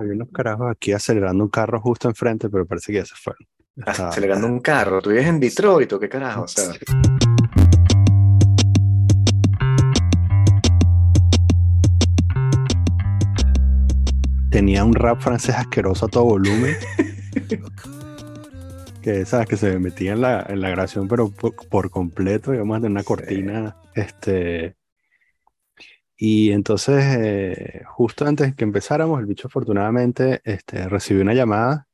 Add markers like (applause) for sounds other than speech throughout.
Hay unos carajos aquí acelerando un carro justo enfrente, pero parece que ya se fueron. Acelerando un carro. Tú vives en Detroit, ¿o qué carajo? O sea, Tenía un rap francés asqueroso a todo volumen. (laughs) que sabes que se metía en la, en la grabación, pero por, por completo, digamos, de una cortina. Este. Y entonces, eh, justo antes de que empezáramos, el bicho afortunadamente este, recibió una llamada.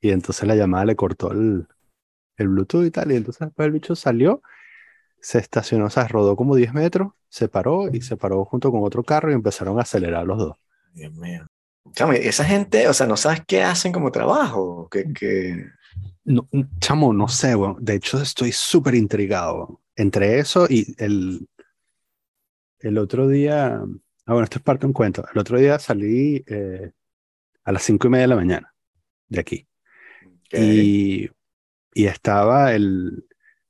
Y entonces la llamada le cortó el, el Bluetooth y tal. Y entonces después el bicho salió, se estacionó, o sea, rodó como 10 metros, se paró y se paró junto con otro carro y empezaron a acelerar los dos. Dios mío. Chamo, esa gente, o sea, no sabes qué hacen como trabajo. Que, que... No, chamo, no sé, weón. De hecho, estoy súper intrigado. Entre eso y el, el otro día. Ah, bueno, esto es parte de un cuento. El otro día salí eh, a las cinco y media de la mañana de aquí. Y, y estaba el,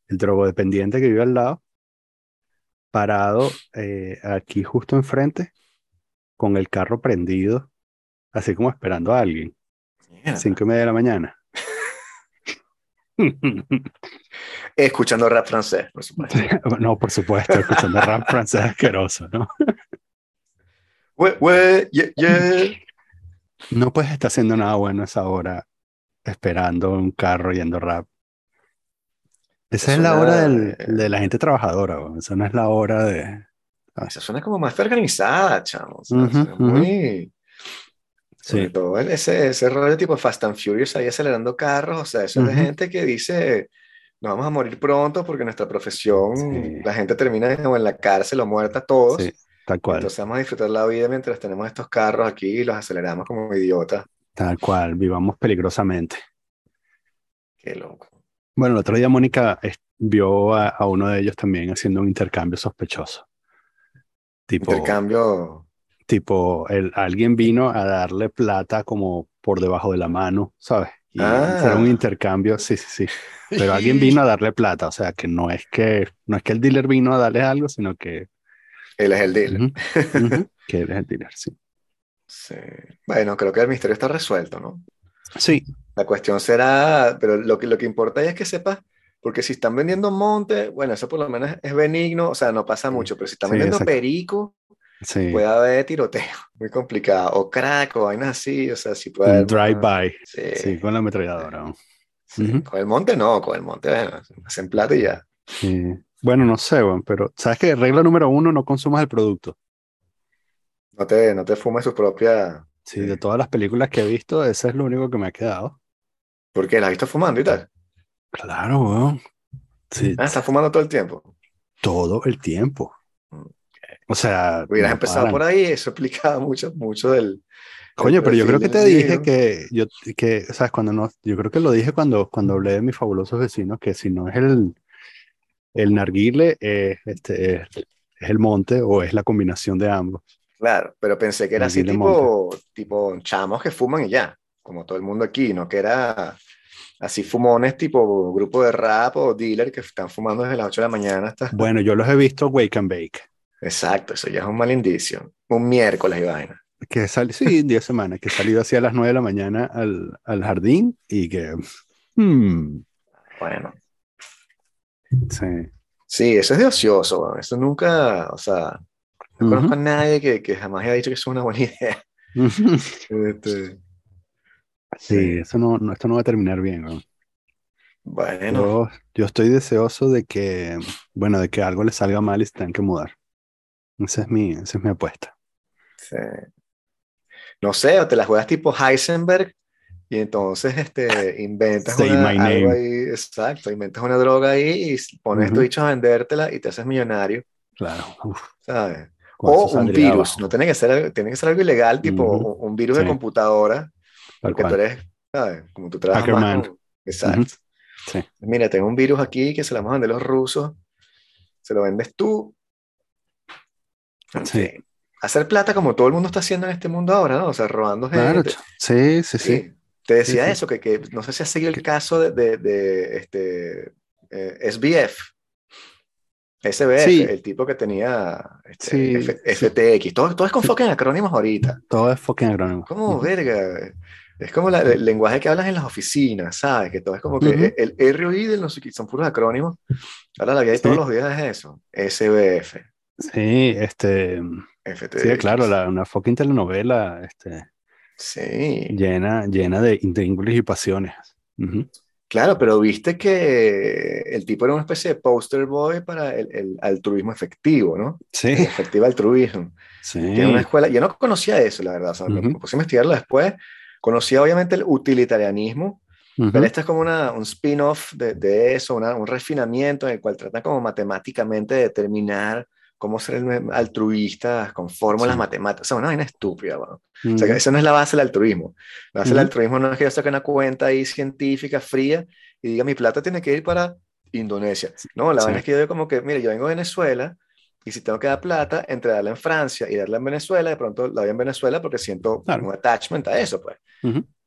el drogodependiente que vive al lado, parado eh, aquí justo enfrente, con el carro prendido, así como esperando a alguien. Cinco y media de la mañana. (laughs) Escuchando rap francés, por supuesto. (laughs) No, por supuesto, escuchando rap (laughs) francés asqueroso, ¿no? Yeah, yeah. No puedes estar haciendo nada bueno esa hora, esperando un carro yendo rap. Esa es Es la hora del- de la gente trabajadora, esa no es la hora de... Esa suena como más organizada, chamo. o sea, Ujú, suena muy... Sobre Sí, todo ese, ese rollo tipo Fast and Furious ahí acelerando carros, o sea, eso es de gente que dice, nos vamos a morir pronto porque nuestra profesión, Sí. la gente termina en la cárcel o muerta todos. sí, tal cual, Entonces vamos a disfrutar la vida mientras tenemos estos carros aquí y los aceleramos como idiotas. tal cual, vivamos peligrosamente. Qué loco. Bueno, el otro día Mónica vio a, a uno de ellos también haciendo un intercambio sospechoso. Tipo, Intercambio. Tipo el, alguien vino a darle plata como por debajo de la mano, ¿sabes? Y Ah. un intercambio, sí, sí, sí. Pero alguien (laughs) vino a darle plata, o sea, que no es que no es que el dealer vino a darle algo, sino que, Él es el dealer. Ujú, ujú, (laughs) que él es el dealer, sí. Sí. Bueno, creo que el misterio está resuelto, ¿no? Sí, La cuestión será, pero lo que, lo que importa es que sepas, porque si están vendiendo monte, bueno, eso por lo menos es benigno, o sea, no pasa mucho, pero si están Sí, vendiendo exacto. perico, sí. puede haber tiroteo, muy complicado, o crack, o vainas así, o sea, sí puede Un haber... drive-by, Sí, sí, con la ametralladora. Con el monte no, con el monte, bueno, hacen plata y ya. Sí. Bueno, no sé, weón, pero sabes que regla número uno, no consumas el producto. No te, no te fumes su propia... Sí, de todas las películas que he visto, ese es lo único que me ha quedado. ¿Por qué? ¿La has visto fumando y tal? Claro, weón. Sí, Ah, estás fumando todo el tiempo. todo el tiempo. O sea, Hubieras no empezado paran. por ahí, eso explicaba mucho, mucho del... Coño, pero yo creo que te dije que yo que sabes cuando no, yo creo que lo dije cuando cuando hablé de mis fabulosos vecinos que si no es el el narguile eh, este es, es el monte o es la combinación de ambos. Claro, pero pensé que era así Aquí le tipo, tipo chamos que fuman y ya, como todo el mundo aquí, no que era así fumones tipo grupo de rap o dealer que están fumando desde las 8 de la mañana hasta... Bueno, yo los he visto wake and bake, Exacto, eso ya es un mal indicio. Un miércoles y vaina. que sale sí, 10 semanas, que he salido así a las 9 de la mañana al, al jardín y que hmm, Bueno, sí. sí, eso es de ocioso, weón. eso nunca, o sea, no Ujú. conozco a nadie que, que jamás haya dicho que eso es una buena idea. (laughs) Este, Sí, eso no, no- esto no va a terminar bien. ¿no? bueno, Yo, yo estoy deseoso de que, bueno, de que algo le salga mal y se tengan que mudar. Esa es mi, esa es mi apuesta. sí. no sé, o te la juegas tipo Heisenberg y entonces este, (laughs) inventas Say una, algo ahí, exacto, inventas una droga ahí y pones Ujú. tu dicho a vendértela y te haces millonario, Claro. Uf, ¿sabes? O un virus, abajo, no tiene que ser, tiene que ser algo ilegal, tipo Ujú. un, un virus de Sí. computadora, tal porque tú eres, ¿sabes? Como tú trabajas más Hackerman. con- Exacto. Ujú. Sí. Mira, tengo un virus aquí que se lo vamos a vender los rusos, se lo vendes tú. Sí. Hacer plata como todo el mundo está haciendo en este mundo ahora, ¿no? O sea, robando Claro, gente. sí, sí, sí. Te decía sí. eso, que, que no sé si has seguido el caso de, de, de, este, eh, SBF. SBF, Sí. el tipo que tenía este, Sí, F- sí. FTX, todo, todo es con en acrónimos ahorita. Todo es fucking acrónimo. ¿Cómo, Ujú. verga? Es como la- el lenguaje que hablas en las oficinas, ¿sabes? Que todo es como que el, el ROI del no sé son puros acrónimos. Ahora la vida de todos los días es eso. SBF, Sí, este, FTX. sí, claro, la, una fucking telenovela, este, Sí, llena, llena de intríngulis y pasiones. Ujú. claro, pero viste que el tipo era una especie de poster boy para el, el altruismo efectivo, ¿no? El Sí, efectivo altruismo. sí. Tiene una escuela, yo no conocía eso, la verdad, o sea, me- puse a investigarlo después. Conocía obviamente el utilitarianismo, pero este es como una, un spin-off de, de eso, una- un refinamiento en el cual tratan como matemáticamente de determinar cómo ser el altruista con fórmulas Sí. matemáticas. O sea, una vaina estúpida, weón. O sea, esa no es la base del altruismo. La base del Ujú. altruismo no es que yo saque una cuenta ahí científica, fría, y diga mi plata tiene que ir para Indonesia. No, la Sí. vaina es que yo digo como que, mire, yo vengo de Venezuela, y si tengo que dar plata, entre darla en Francia y darla en Venezuela, de pronto la doy en Venezuela porque siento Claro. un attachment a eso, pues.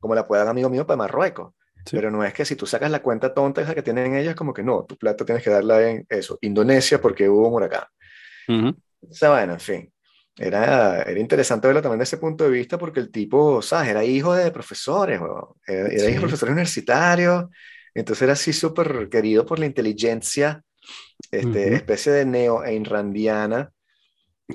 Como la puede dar amigo mío para Marruecos. Sí. Pero no es que si tú sacas la cuenta tonta esa que tienen ellos, como que no, tu plata tienes que darla en eso, Indonesia porque hubo un huracán. Ujú. O sea, bueno, en fin. Era, era interesante verlo también desde ese punto de vista porque el tipo, ¿sabes? Era hijo de profesores, weón. Era, era hijo Sí. de profesores universitarios. Entonces era así súper querido por la inteligencia, este, Ujú. especie de neo-einrandiana.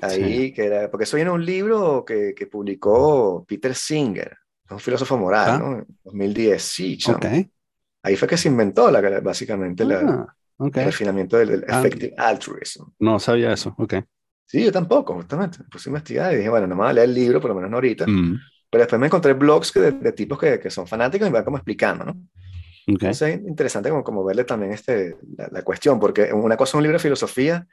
Ahí, que era, porque eso viene un libro que, que publicó Peter Singer, un filósofo moral, Ah. ¿no? En 2010, sí, chamo. Ok. Ahí fue que se inventó la, básicamente la- Ah, ok. El refinamiento del, del Ah. effective altruism. No sabía eso. Ok. Sí, yo tampoco, justamente. Me puse a investigar y dije, bueno, no me voy a leer el libro, por lo menos no ahorita. Mm, Pero después me encontré blogs que de, de tipos que, que son fanáticos y me van como explicando, ¿no? ok. Entonces es interesante como, como verle también este, la, la cuestión, porque una cosa es un libro de filosofía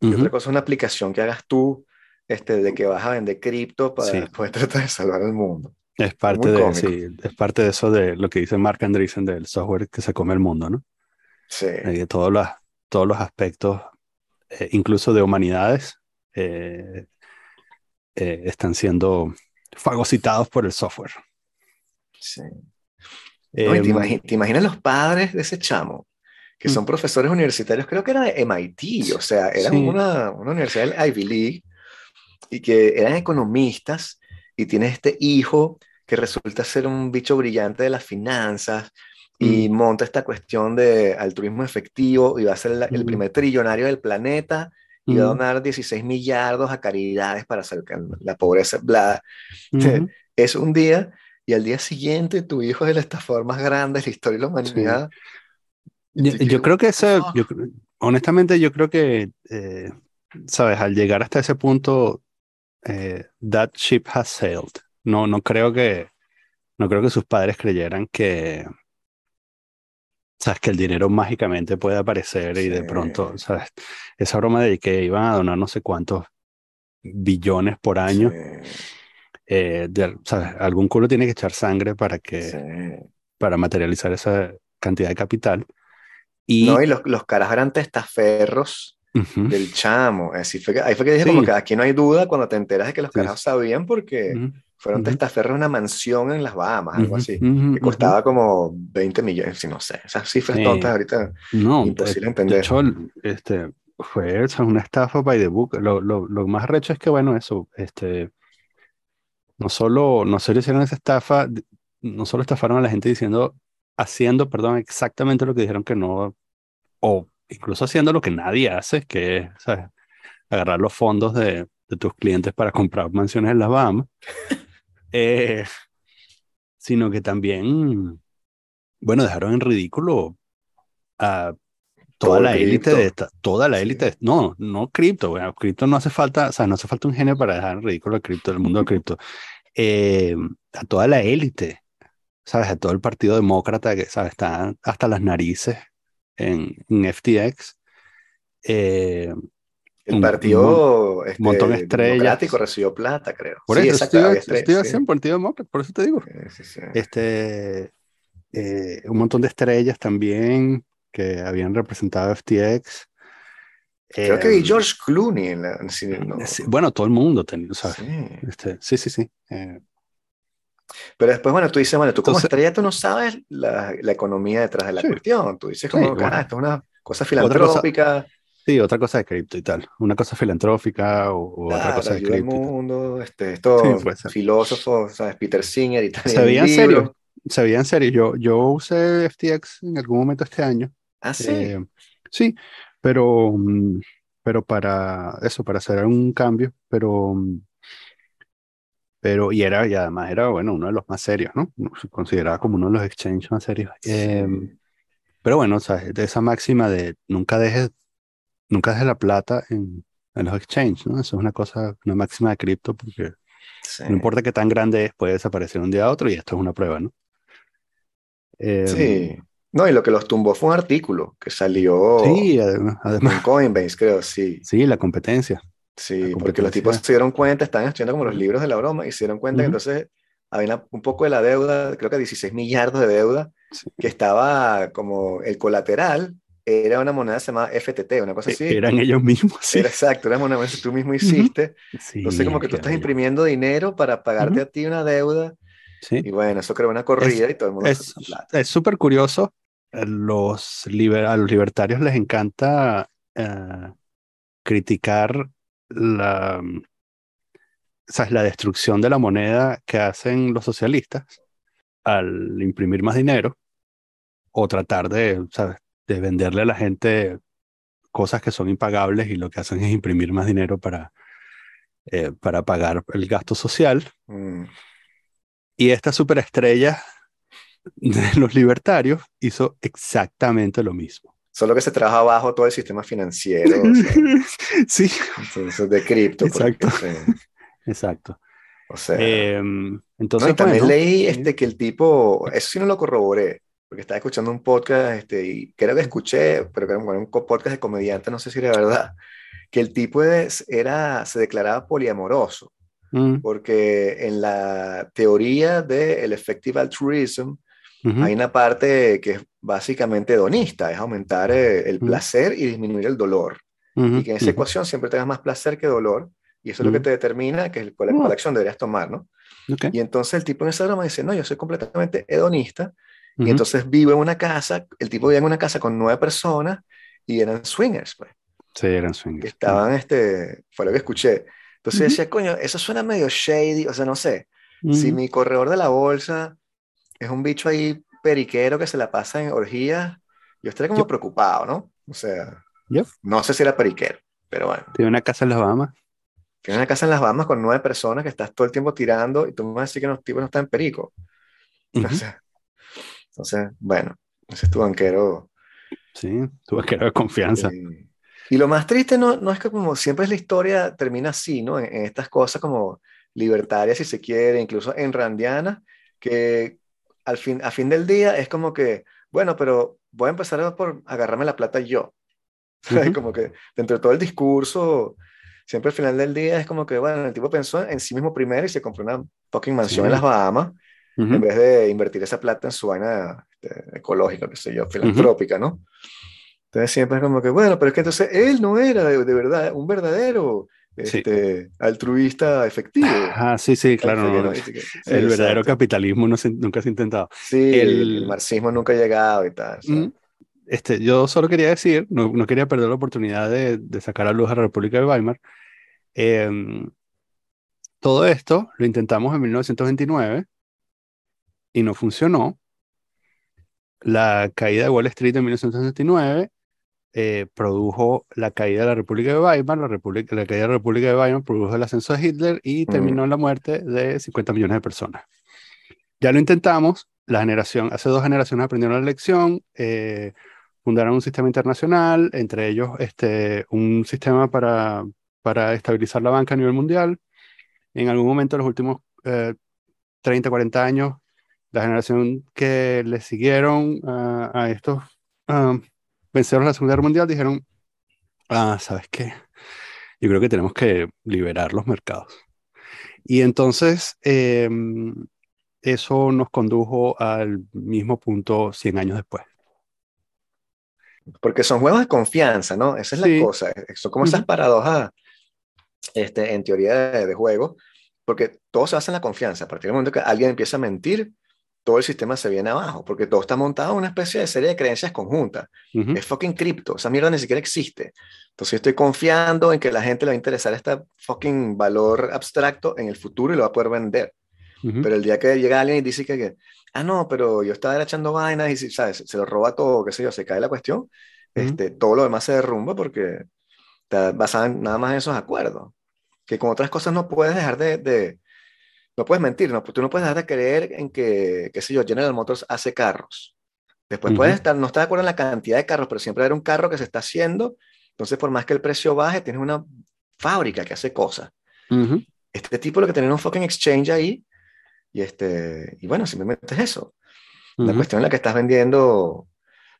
y Ujú. otra cosa es una aplicación que hagas tú este, de que vas a vender cripto para Sí. poder (laughs) tratar de salvar el mundo. Es parte muy de, sí, es parte de eso de lo que dice Mark Andreessen del software que se come el mundo, ¿no? Sí, Y de todos los, todos los aspectos, eh, incluso de humanidades, eh, eh, están siendo fagocitados por el software. sí. Te, Em, te imaginas los padres de ese chamo, que son Mm. profesores universitarios, creo que era de MIT, o sea, eran Sí. una, una universidad del Ivy League, y que eran economistas, y tiene este hijo que resulta ser un bicho brillante de las finanzas, y monta esta cuestión de altruismo efectivo, y va a ser la- el Mm. primer trillonario del planeta, y va a mm, donar 16 millardos a caridades para acercar la pobreza, bla. (laughs) ujú. Es un día y al día siguiente tu hijo es el estafador más grande de la historia de la humanidad. Yo, Así que, yo creo que ese, fuck. yo honestamente, yo creo que, eh, sabes, al llegar hasta ese punto, eh, that ship has sailed. No, no creo que, no creo que sus padres creyeran que, sabes, que el dinero mágicamente puede aparecer y de pronto, sabes, esa broma de que iban a donar no sé cuántos billones por año, Sí, eh, de- sabes, algún culo tiene que echar sangre para que, sí. para materializar esa cantidad de capital. Y, No, y los, los caras eran testaferros Ujú. del chamo. Así fue que, ahí fue que dije como que aquí no hay duda cuando te enteras de que los carajos sabían porque fueron ujú. testaferros de una mansión en las Bahamas, algo así. ujú, Que ujú. costaba como 20 millones, si no sé. Esas cifras Sí. tontas ahorita. No, de- imposible de, entender. hecho, este, fue o sea, una estafa by the book. Lo, lo, lo más recho es que, bueno, eso, este, no solo, no solo hicieron esa estafa, no solo estafaron a la gente diciendo, haciendo, perdón, exactamente lo que dijeron que no, o incluso haciendo lo que nadie hace, que es, ¿sabes? agarrar los fondos de, de tus clientes para comprar mansiones en las Bahamas, eh, sino que también, bueno, dejaron en ridículo a toda la élite de esta, toda la Sí. élite, de- no, no cripto, bueno, cripto no hace falta, o sea, no hace falta un genio para dejar en ridículo el cripto, el mundo del cripto, Eh, a toda la élite, ¿sabes? A todo el partido demócrata que, ¿sabes? Está hasta las narices en, en FTX. Eh, El un- partido este, montón de estrellas. recibió plata, creo. por sí, eso estoy, estoy sí. haciendo un partido demócrata, por eso te digo. Sí, sí, sí. Este, eh, un montón de estrellas también que habían representado a FTX. Creo que Eh, vi George Clooney en la. sí, no, sí, bueno, todo el mundo tenía, ¿sabes? sí. Este, sí, sí, sí. eh, Pero después, bueno, tú dices, bueno, tú como Entonces- estrella, tú no sabes la, la economía detrás de la Sí. cuestión. Tú dices Sí, como, que, bueno. ah, esto es una cosa- filantrópica. Sí, otra cosa de cripto y tal. Una cosa filantrófica o, otra cosa de cripto. mundo, este, estos (laughs) filósofos, ¿sabes? Peter Singer y tal. Se veían serios. Se veían serios. Yo, yo usé FTX en algún momento este año. Ah, sí. Eh, sí, pero, mm, pero para eso, para hacer un cambio, pero, mm, pero, y era, y además era, bueno, uno de los más serios, ¿no? Se consideraba como uno de los exchanges más serios. Em, pero bueno, ¿sabes? De esa máxima de nunca dejes nunca dejes la plata en, los exchanges, ¿no? Eso es una cosa, una máxima de cripto, porque no importa qué tan grande es, puede desaparecer un día a otro y esto es una prueba, ¿no? sí. Em, no, y lo que los tumbó fue un artículo que salió sí, además, en Coinbase, creo, sí. Sí, la competencia. Sí, porque los tipos se dieron cuenta, estaban estudiando como los libros de la broma y se dieron cuenta que entonces había un poco de la deuda, creo que 16 millardos de deuda, que estaba como el colateral era una moneda llamada FTT, una cosa e, así. Eran ellos mismos, sí. Era exacto, era una moneda que tú mismo hiciste. Sí, Entonces, como que tú estás imprimiendo dinero para pagarte a ti una deuda. Sí. Y bueno, eso creó una corrida y todo el mundo Es súper curioso. Los a los libertarios les encanta eh, criticar la, ¿sabes? la destrucción de la moneda que hacen los socialistas al imprimir más dinero o tratar de, ¿sabes? De venderle a la gente cosas que son impagables y lo que hacen es imprimir más dinero para, eh, para pagar el gasto social. Mm. Y esta superestrella de (laughs) los libertarios hizo exactamente lo mismo. Solo que se trabaja abajo todo el sistema financiero. (laughs) sí. Entonces, de cripto. Exacto. Exacto. O sea. Em, entonces, también leí este, que el tipo, eso sí no lo corroboré, porque estaba escuchando un podcast este, y creo que escuché, pero que era un podcast de comediante, no sé si era verdad, que el tipo era, se declaraba poliamoroso, mm. porque en la teoría del effective altruism hay una parte que es básicamente hedonista, es aumentar eh, el, placer y disminuir el dolor. Y que en esa ecuación siempre tengas más placer que dolor, y eso es lo que te determina que cuál, cuál acción deberías tomar, ¿no? Y entonces el tipo en esa broma dice, no, yo soy completamente hedonista, y entonces vive en una casa, el tipo vive en una casa con nueve personas y eran swingers, pues. Sí, eran swingers. Estaban, este, fue lo que escuché. Entonces decía, coño, eso suena medio shady, o sea, no sé. Si mi corredor de la bolsa es un bicho ahí periquero que se la pasa en orgías, yo estaría como preocupado, ¿no? O sea, no sé si era periquero, pero bueno. Tiene una casa en las Bahamas. Tiene una casa en las Bahamas con nueve personas que estás todo el tiempo tirando y tú me vas a decir que los tipos no están en perico. (laughs) O sea, entonces, bueno, ese es tu banquero. Sí, tu banquero de confianza. y lo más triste no, no es que como siempre es la historia termina así, ¿no? En, estas cosas como libertarias, si se quiere, incluso en randiana, que al fin, a fin del día es como que, bueno, pero voy a empezar por agarrarme la plata yo. (laughs) Como que dentro de todo el discurso, siempre al final del día es como que, bueno, el tipo pensó en sí mismo primero y se compró una fucking mansión en las Bahamas en vez de invertir esa plata en su vaina este, ecológica, qué sé yo, filantrópica, ¿no? Entonces siempre es como que, bueno, pero es que entonces él no era de, verdad un verdadero este, altruista efectivo. Ah, sí, sí, claro. el verdadero capitalismo no nunca se ha intentado. Sí, el, marxismo nunca ha llegado y tal. Este, yo solo quería decir, no, no quería perder la oportunidad de, de, sacar a luz a la República de Weimar. Em, todo esto lo intentamos en 1929 y no funcionó. La caída de Wall Street en 1969 eh, produjo la caída de la República de Weimar, la, República, la caída de la República de Weimar produjo el ascenso de Hitler y terminó en la muerte de 50 millones de personas. Ya lo intentamos, la generación, hace dos generaciones aprendieron la lección, eh, fundaron un sistema internacional, entre ellos este, un sistema para, para estabilizar la banca a nivel mundial. En algún momento, en los últimos 30, eh, 40 años, la generación que le siguieron a estos uh, vencedores de la Segunda Guerra Mundial dijeron, ah, ¿sabes qué? Yo creo que tenemos que liberar los mercados. Y entonces em, eso nos condujo al mismo punto 100 años después. Porque son juegos de confianza, ¿no? Esa es la cosa. Son como esas paradojas este, en teoría de, de, juego, porque todo se basa en la confianza. A partir del momento que alguien empieza a mentir, todo el sistema se viene abajo, porque todo está montado en una especie de serie de creencias conjuntas. Es fucking cripto, esa mierda ni siquiera existe. Entonces yo estoy confiando en que la gente le va a interesar este fucking valor abstracto en el futuro y lo va a poder vender. Pero el día que llega alguien y dice que, ah, no, pero yo estaba echando vainas y ¿sabes? se lo roba todo, qué sé yo, se cae la cuestión, este, todo lo demás se derrumba porque está basado en nada más en esos acuerdos. Que con otras cosas no puedes dejar de no puedes mentir, no, tú no puedes dejar de creer en que, qué sé yo, General Motors hace carros. Después puedes estar, no estás de acuerdo en la cantidad de carros, pero siempre hay un carro que se está haciendo. Entonces, por más que el precio baje, tienes una fábrica que hace cosas. Este tipo lo que tiene un fucking exchange ahí. Y, este, y bueno, simplemente es eso. La cuestión en la que estás vendiendo,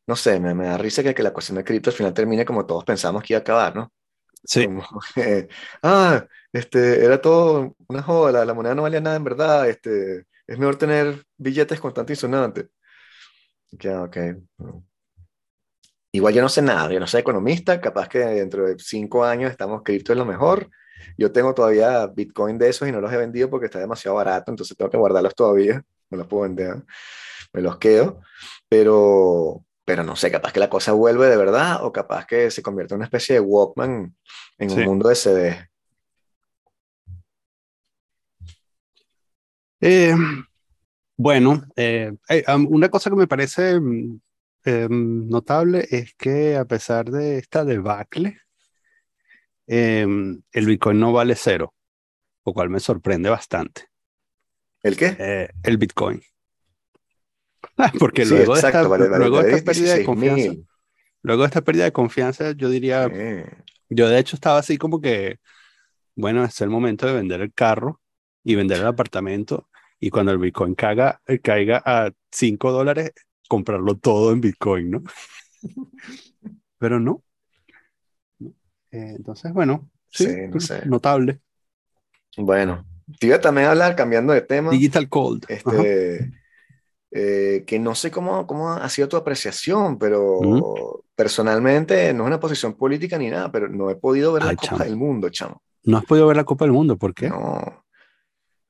no sé, me, me da risa que, que la cuestión de cripto al final termine como todos pensamos que iba a acabar, ¿no? Sí. (laughs) ah, este, era todo una joda, la, moneda no valía nada en verdad, este, es mejor tener billetes constantes y sonantes. Okay, Igual yo no sé nada, yo no soy economista, capaz que dentro de cinco años estamos cripto es lo mejor. Yo tengo todavía Bitcoin de esos y no los he vendido porque está demasiado barato, entonces tengo que guardarlos todavía, no los puedo vender, me los quedo. Pero, pero no sé, capaz que la cosa vuelve de verdad o capaz que se convierte en una especie de Walkman en un mundo de CD. Eh, bueno, eh, una cosa que me parece mm, em, notable es que a pesar de esta debacle, em, el Bitcoin no vale cero, lo cual me sorprende bastante. ¿El qué? Eh, el Bitcoin. (laughs) Porque luego, de esta, luego esta pérdida de confianza, luego esta pérdida de confianza, yo diría, yo de hecho estaba así como que, bueno, es el momento de vender el carro y vender el apartamento y cuando el Bitcoin caiga, eh, caiga a 5 dólares, comprarlo todo en Bitcoin, ¿no? (laughs) Pero no. Eh, entonces, bueno, sí, no sé. notable. Bueno, te iba también a hablar, cambiando de tema. Digital Cold. Este, eh, que no sé cómo, cómo ha sido tu apreciación, pero personalmente no es una posición política ni nada, pero no he podido ver la Copa del Mundo, chamo. ¿No has podido ver la Copa del Mundo? ¿Por qué? No.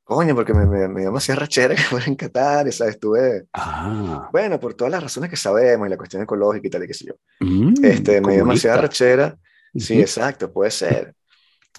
Coño, porque me, me, me dio demasiada rachera que (laughs) fuera en Qatar, ¿sabes? Estuve. Ah. Bueno, por todas las razones que sabemos y la cuestión ecológica y tal y qué sé yo. Mm, este, me dio demasiada rachera. Sí, exacto, puede ser.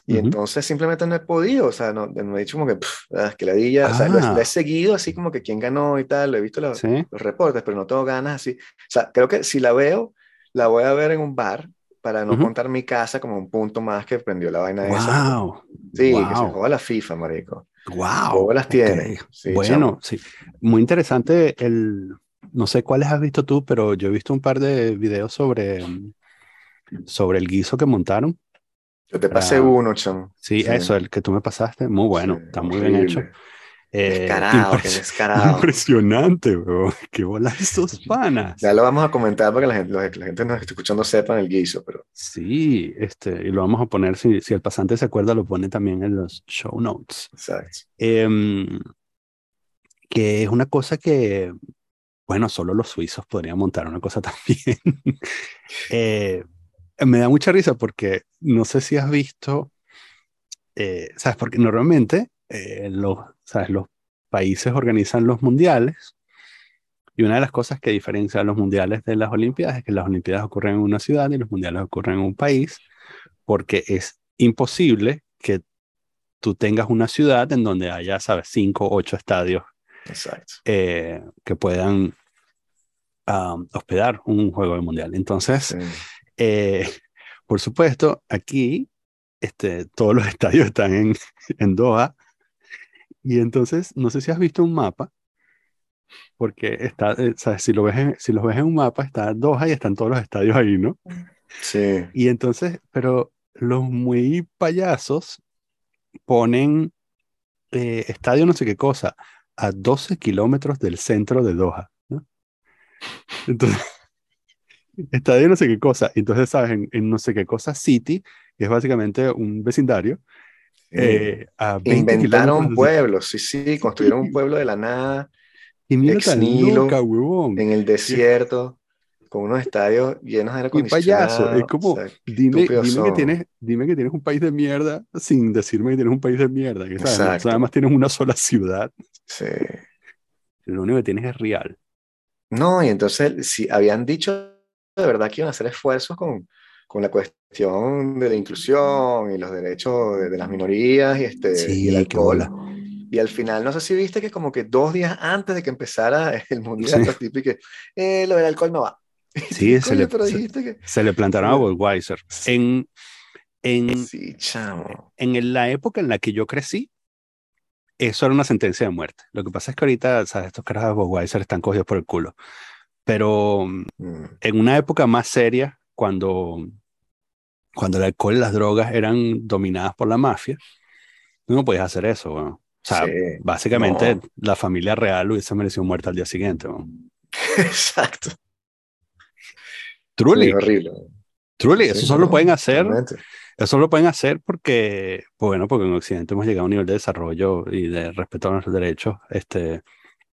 Y entonces simplemente no he podido, o sea, no, me he dicho como que, pff, ah, que la dilla, o sea, lo, he ah. seguido así como que quién ganó y tal, lo he visto los, los reportes, pero no tengo ganas así. O sea, creo que si la veo, la voy a ver en un bar para no contar mi casa como un punto más que prendió la vaina wow. esa. Sí, que se juega la FIFA, marico. Wow. ¿Cómo las tiene? bueno, sí. Muy interesante el, no sé cuáles has visto tú, pero yo he visto un par de videos sobre, sobre el guiso que montaron yo te pasé uno, chamo. Sí, eso, el que tú me pasaste, muy bueno, está muy bien hecho. Eh, descarado, descarado. (laughs) Impresionante, bro. Qué bola esos (laughs) panas. Ya lo vamos a comentar para que la gente, la gente nos esté escuchando sepan el guiso, pero. Sí, este, y lo vamos a poner, si, si el pasante se acuerda, lo pone también en los show notes. Exacto. Em, que es una cosa que, bueno, solo los suizos podrían montar una cosa (laughs) también. eh, me da mucha risa porque no sé si has visto, eh, ¿sabes? Porque normalmente eh, los, ¿sabes? los países organizan los mundiales y una de las cosas que diferencia a los mundiales de las Olimpiadas es que las Olimpiadas ocurren en una ciudad y los mundiales ocurren en un país porque es imposible que tú tengas una ciudad en donde haya, ¿sabes? Cinco, o ocho estadios eh, que puedan hospedar un juego de mundial. Entonces, eh, (laughs) por supuesto, aquí este, todos los (laughs) estadios están en, en Doha. Y entonces, no sé si has visto un mapa, porque está, eh, ¿sabes? Si, lo ves en, si los ves en un mapa, está Doha y están todos los estadios ahí, ¿no? Sí. Y entonces, pero los muy payasos ponen eh, estadio no sé qué cosa a 12 kilómetros del centro de Doha. ¿no? Entonces, estadio no sé qué cosa. Entonces, ¿sabes? En, no sé qué cosa City, que es básicamente un vecindario. Eh, Inventaron pueblos, sí, sí, construyeron un pueblo de la nada. Y mira tan loca, huevón. En el desierto, con unos estadios llenos de aire acondicionado. payaso, es como, dime, dime que tienes, dime que tienes un país de mierda sin decirme que tienes un país de mierda. Que, ¿sabes? Además tienes una sola ciudad. Sí. lo único que tienes es real. No, y entonces, si habían dicho de verdad que iban a hacer esfuerzos con, con la cuestión de la inclusión y los derechos de, las minorías y, este, Sí, y el qué alcohol. bola. Y al final, no sé si viste que como que dos días antes de que empezara (laughs) el mundial, Sí. y que eh, lo del alcohol no va. (laughs) Sí, se le, se, que... se le plantaron a Budweiser. En, en, Sí, chamo. en la época en la que yo crecí, eso era una sentencia de muerte. Lo que pasa es que ahorita, ¿sabes? Estos caras de Budweiser están cogidos por el culo. Pero mm, en una época más seria, cuando, cuando el alcohol y las drogas eran dominadas por la mafia, no podías hacer eso. weón. O sea, Sí, básicamente no. la familia real hubiese merecido muerte al día siguiente. weón. (laughs) Exacto. Truly, Sí, horrible. truly, Sí, eso solo lo no, pueden hacer totalmente. Eso lo pueden hacer porque, bueno, porque en Occidente hemos llegado a un nivel de desarrollo y de respeto a nuestros derechos este,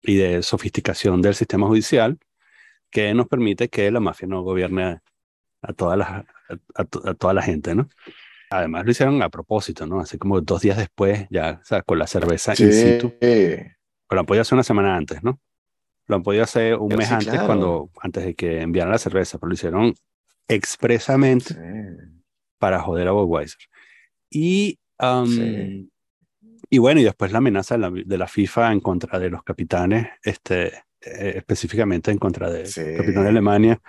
y de sofisticación del sistema judicial que nos permite que la mafia no gobierne a, a toda, la, a, a to- a toda la gente, ¿no? Además lo hicieron a propósito, ¿no? Así como dos días después, ya, o sea, con la cerveza in situ. Sí, Pero lo han podido hacer una semana antes, ¿no? Lo han podido hacer un Sí, mes antes, claro. cuando, antes de que enviaran la cerveza, pero lo hicieron expresamente sí. para joder a Budweiser. Y, um, Sí. y bueno, y después la amenaza de la, de la FIFA en contra de los capitanes, este, eh, específicamente en contra del Sí. capitán de Alemania,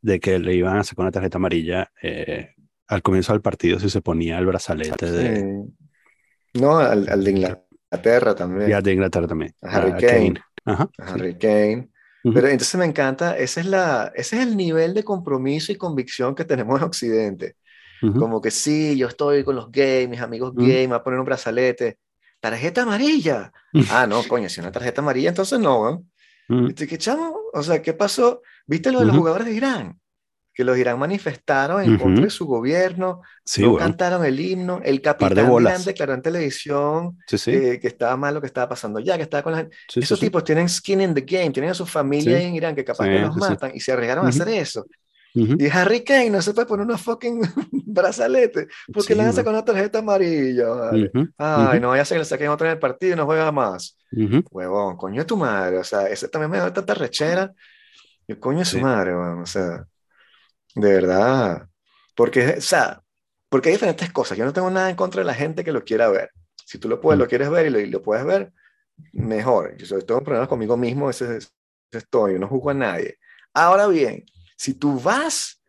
de que le iban a sacar una tarjeta amarilla eh, al comienzo del partido si se ponía el brazalete de, Sí. No, al, al de Inglaterra también. y al de Inglaterra también. A Harry a Kane. Ajá, a sí. Harry Kane. Ujú. Pero entonces me encanta, ese es, la, ese es el nivel de compromiso y convicción que tenemos en Occidente. Ujú. Como que sí, yo estoy con los gays, mis amigos gays, me voy a poner un brazalete. Tarjeta amarilla. (laughs) Ah, no, coño, si una tarjeta amarilla, entonces no, ¿no? ¿Viste qué chamo? O sea, ¿qué pasó? ¿Viste lo de los Ujú. jugadores de Irán? Que los Irán manifestaron en Ujú. contra de su gobierno, Sí, no weón. cantaron el himno, el capitán de. Irán declaró en televisión Sí, sí. eh, que estaba mal lo que estaba pasando ya, que estaba con la gente. Esos tipos tienen skin in the game, tienen a su familia en Irán que capaz que los matan y se arriesgaron a Ujú. hacer eso. Ujú. Y Harry Kane no se puede poner una fucking (laughs) brazalete porque Sí, le weón. sacar una tarjeta amarilla. vale. Ujú. Ay, Ujú. no vaya a ser que le saquen otra en el partido y no juega más. Huevón, coño de tu madre. O sea, ese también me da tanta rechera. Y coño de su Sí. madre, weón. O sea, de verdad. Porque, o sea, porque hay diferentes cosas. Yo no tengo nada en contra de la gente que lo quiera ver. Si tú lo puedes, Mm. lo quieres ver y lo, y lo puedes ver, mejor. Yo sobre tengo problemas conmigo mismo, ese, ese estoy, yo no juzgo a nadie. Ahora bien, si tú vas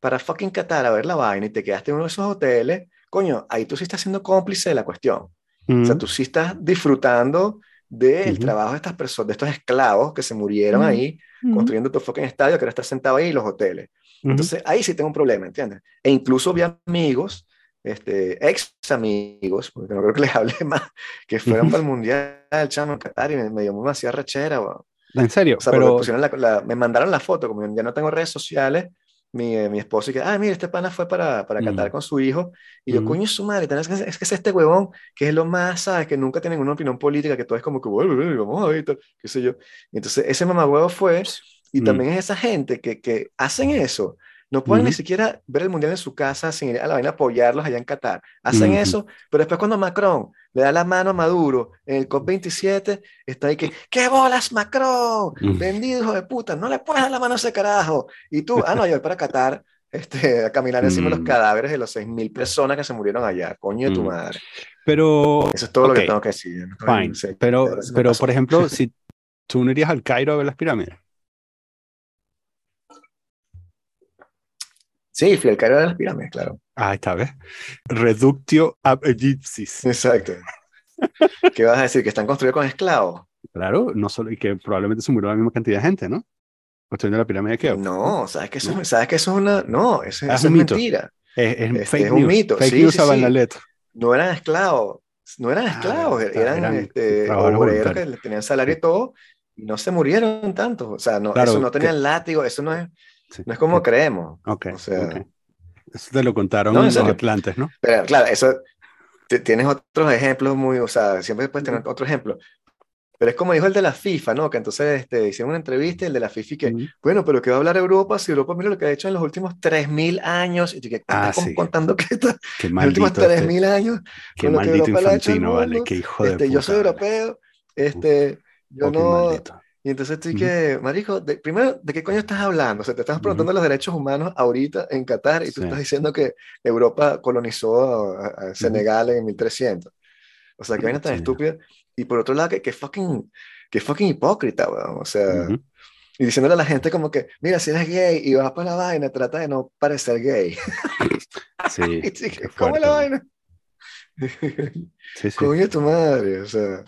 para fucking Qatar a ver la vaina y te quedaste en uno de esos hoteles, coño, ahí tú sí estás siendo cómplice de la cuestión. O sea, Ujú. tú sí estás disfrutando del trabajo de estas personas, de estos esclavos que se murieron Ujú. ahí construyendo tu fucking estadio, que ahora estás sentado ahí en los hoteles. Entonces, ahí sí tengo un problema, ¿entiendes? E incluso vi amigos, este, ex amigos, porque no creo que les (laughs) hable más, que fueron para el mundial, chamo, en Qatar, y me, me dio demasiada rechera, weón. En serio, O sea, pero la- la- me mandaron la foto, como ya no tengo redes sociales, mi, eh, mi esposo y que, ah, mira, este pana fue para, para Qatar Mm. con su hijo, y yo, Mm. coño, su madre, es que, es que es este huevón, que es lo más, ¿sabes? Que nunca tiene ninguna opinión política, que todo es como que, vamos a ver, qué sé yo. Y entonces, ese mamagüevo fue, y Mm. también es esa gente que, que hacen eso. No pueden ni siquiera ver el mundial en su casa sin ir a la vaina a apoyarlos allá en Qatar. Hacen eso, pero después cuando Macron le da la mano a Maduro en el COP27, está ahí que, ¡qué bolas, Macron! Vendido, hijo de puta, no le puedes dar la mano a ese carajo. Y tú, ah, no, yo voy para Qatar este, a caminar encima de los Mm. cadáveres de los 6.000 personas que se murieron allá. Coño de tu Mm. madre. pero Eso es todo lo que tengo que decir. No Fine. sé, Pero, pero por ejemplo, (laughs) si tú no irías al Cairo a ver las pirámides. Sí, fui al Cairo de las pirámides, claro. Ah, esta vez. Reductio ab Egyptis. Exacto. ¿Qué vas a decir? ¿Que están construidos con esclavos? Claro, no solo, y que probablemente se murió la misma cantidad de gente, ¿no? Construyendo la pirámide de Keops. No, ¿sabes que eso, ¿No? ¿sabes que eso es una... No, eso, Ah, es eso un es mito. mentira. Es, es Este, fake es un news. mito. Fake Sí, news sí, sí. Banaleto. No eran esclavos, no eran Ah, esclavos, eran, eran este, obreros que tenían salario y todo, y no se murieron tanto. O sea, no, Claro, eso no que- tenían látigo, eso no es, Sí, no es como creemos. Ok, O sea, ok. Eso te lo contaron No, los serio. atlantes, ¿no? Pero claro, eso tienes otros ejemplos muy, o sea, siempre puedes tener otro ejemplo. Pero es como dijo el de la FIFA, ¿no? Que entonces este, hicieron una entrevista y el de la FIFA y que, Ujú. bueno, pero ¿qué va a hablar Europa si Europa mira lo que ha hecho en los últimos 3.000 años? Y tú que Ah, sí. contando que está, Qué en los últimos maldito, este, 3.000 años, qué maldito le ha hecho infantino, vale. mundo, Qué hijo de este, yo puta, soy vale. europeo, este, yo no, maldito. Y entonces estoy que, marico, primero, ¿de qué coño estás hablando? O sea, te estás preguntando los derechos humanos ahorita en Qatar y tú estás diciendo que Europa colonizó a, Senegal en 1300. O sea, que vaina tan estúpida. Y por otro lado, que, que fucking, que fucking hipócrita, weón. O sea, y diciéndole a la gente como que, mira, si eres gay y vas para la vaina, trata de no parecer gay. (laughs) Sí. (laughs) ¿Cómo la vaina? (laughs) sí, sí. Coño tu madre, o sea.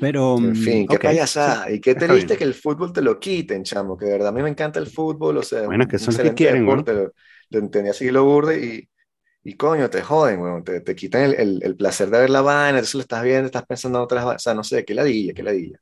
Pero. En fin, qué payasada. Y qué triste que el fútbol te lo quiten, chamo. Que de verdad a mí me encanta el fútbol, o sea. Bueno, que son que quieren, deporte, lo, lo entendía así lo burde y. Y coño, te joden, bueno, te, te quitan el, el, el, placer de ver la vaina, entonces lo estás viendo, estás pensando en otras, o sea, no sé, qué ladilla, qué ladilla.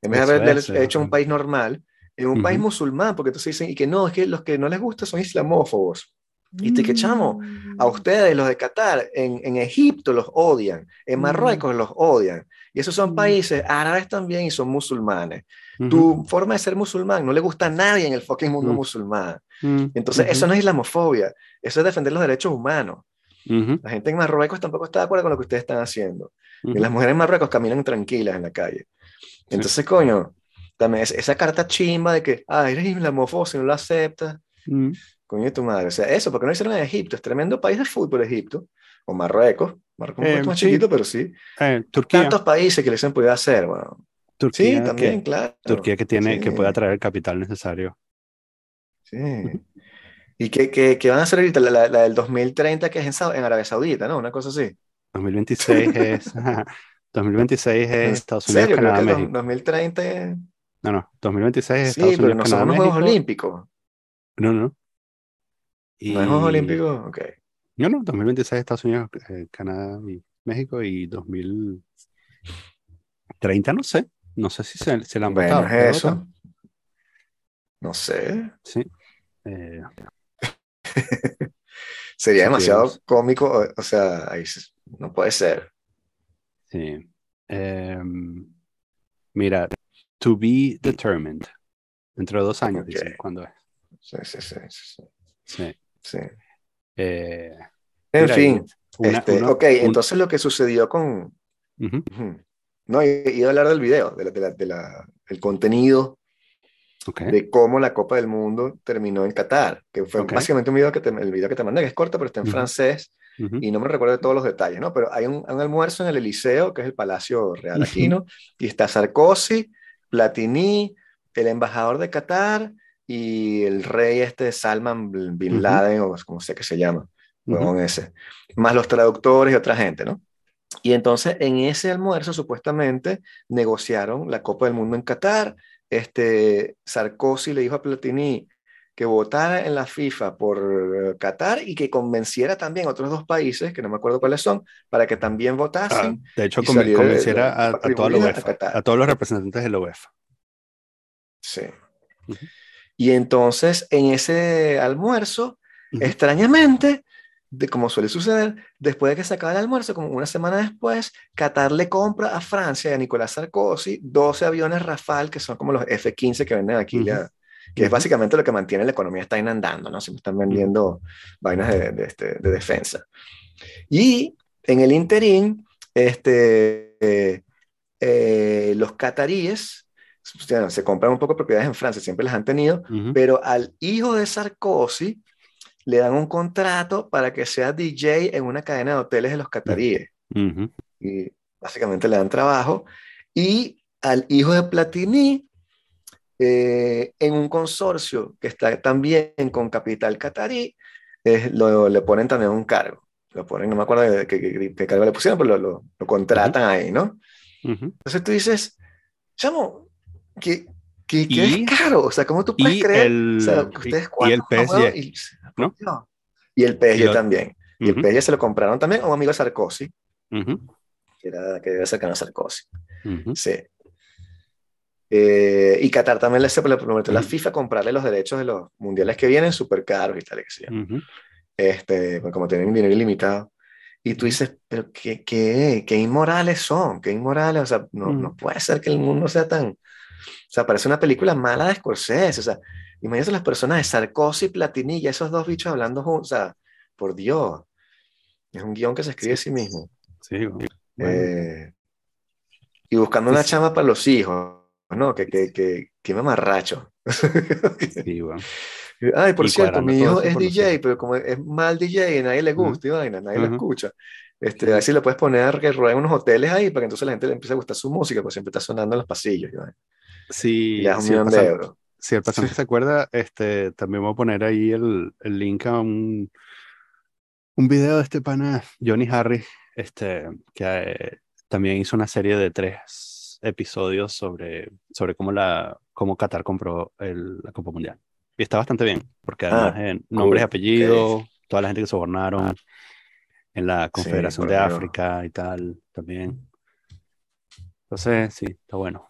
En vez de haber hecho un país normal, en un país musulmán, porque entonces dicen, y que no, es que los que no les gusta son islamófobos. Y te que chamo, a mm. ustedes, los de Qatar, en, en, Egipto los odian, en mm. Marruecos los odian. Y esos son mm. países árabes también y son musulmanes. Tu forma de ser musulmán no le gusta a nadie en el fucking mundo musulmán. Entonces, eso no es islamofobia, eso es defender los derechos humanos. La gente en Marruecos tampoco está de acuerdo con lo que ustedes están haciendo. Y las mujeres en Marruecos caminan tranquilas en la calle. Entonces, coño, también esa carta chimba de que, ah, eres islamófobo si no lo aceptas. Coño tu madre. O sea, eso, porque no hicieron en Egipto. Es tremendo país de fútbol, Egipto. O Marruecos. Marruecos es un eh, más chiquito, pero sí. Eh, Turquía. Tantos países que les han podido hacer, bueno. Turquía, sí, también, claro. Turquía que tiene, que puede atraer el capital necesario. Sí. ¿Y qué, qué, qué, van a hacer ahorita? La, la, del 2030 que es en, en, Arabia Saudita, ¿no? Una cosa así. 2026 (laughs) es... 2026 es Estados Unidos, serio? Canadá, México. 2030... No, no, 2026 es Estados Unidos, pero no son los Juegos Olímpicos. No, no. Y... ¿No es Juegos Olímpicos? Ok. No, no, 2026 Estados Unidos, eh, Canadá y México y 2030 no sé. No sé si se, se la han bueno, es eso. No sé. Sí. Eh... (laughs) Sería demasiado cómico, o sea, ahí no puede ser. Sí. Um, mira, to be determined. Dentro de dos años, okay. dicen, ¿cuándo es? Sí, sí, sí. Sí. sí. sí. Eh, en fin, una, este, una, ok, un... entonces lo que sucedió con... Uh -huh. No, iba a hablar del video, del de la, de la, el contenido okay. de cómo la Copa del Mundo terminó en Qatar, que fue okay. básicamente un video que te, el video que te mandé, que es corto, pero está en uh -huh. francés, y no me recuerdo de todos los detalles, ¿no? Pero hay un, un, almuerzo en el Eliseo, que es el Palacio Real Aquino, y está Sarkozy, Platini, el embajador de Qatar, y el rey este Salman Bin Laden, o como sé que se llama, con ese, más los traductores y otra gente, ¿no? Y entonces en ese almuerzo supuestamente negociaron la Copa del Mundo en Qatar, este, Sarkozy le dijo a Platini que votara en la FIFA por eh, Qatar y que convenciera también a otros dos países, que no me acuerdo cuáles son, para que también votasen. Ah, de hecho, convenciera de, a, a, toda la UEFA, a, a, todos los representantes de la UEFA. Sí. Uh -huh. Y entonces, en ese almuerzo, uh -huh. extrañamente, de como suele suceder, después de que se acaba el almuerzo, como una semana después, Qatar le compra a Francia y a Nicolás Sarkozy 12 aviones Rafale, que son como los F-15 que venden aquí, uh -huh. ya, que uh -huh. es básicamente lo que mantiene la economía está inandando, ¿no? Se están vendiendo vainas de, de, este, de, defensa. Y en el interín, este, eh, eh, los cataríes se compran un poco propiedades en Francia, siempre las han tenido, pero al hijo de Sarkozy le dan un contrato para que sea DJ en una cadena de hoteles de los cataríes. Uh -huh. Y básicamente le dan trabajo. Y al hijo de Platini, eh, en un consorcio que está también con capital catarí, eh, lo, le ponen también un cargo. Lo ponen, no me acuerdo de qué, cargo le pusieron, pero lo, lo, lo contratan uh -huh. ahí, ¿no? Uh -huh. Entonces tú dices, chamo, que, que, que y, es caro. O sea, ¿cómo tú puedes creer? El, o sea, ustedes cuatro, y el PSG. Y, ¿no? Y el PSG y también. Uh -huh. Y el PSG se lo compraron también a un amigo Sarkozy, uh -huh. que, era, que era cercano a Sarkozy. Uh -huh. Sí. Eh, y Qatar también le, le prometió a la FIFA comprarle los derechos de los mundiales que vienen súper caros y tal, que sea. Este, pues como tienen dinero ilimitado. Y tú dices, pero qué, qué, qué inmorales son, qué inmorales, o sea, no, no puede ser que el mundo sea tan, o sea, parece una película mala de Scorsese, o sea, Imagínate las personas de Sarkozy y Platini, esos dos bichos hablando juntos. O sea, por Dios. Es un guion que se escribe a sí mismo. Sí, bueno. eh, y buscando una chama para los hijos. ¿no? Que, que, que, que mamarracho. Sí, bueno. (laughs) Ay, por Y cierto, mi hijo es DJ, pero como es mal DJ y nadie le gusta y vaina, nadie lo Ujú. escucha. Este, Sí. a ver si le puedes poner que rueden unos hoteles ahí para que entonces la gente le empiece a gustar su música, pues siempre está sonando en los pasillos. y vaina. Y Si, un si el millón de pasante, euros. si el pasante se acuerda, este, también voy a poner ahí el, el link a un, un video de este pana, Johnny Harris, este, que eh, también hizo una serie de tres episodios sobre, sobre cómo, la, cómo Qatar compró el- la Copa Mundial. Y está bastante bien, porque además Ah, en nombres y cool, apellidos, toda la gente que sobornaron en la Sí, Confederación de. África y tal, también. Entonces, sí, está bueno.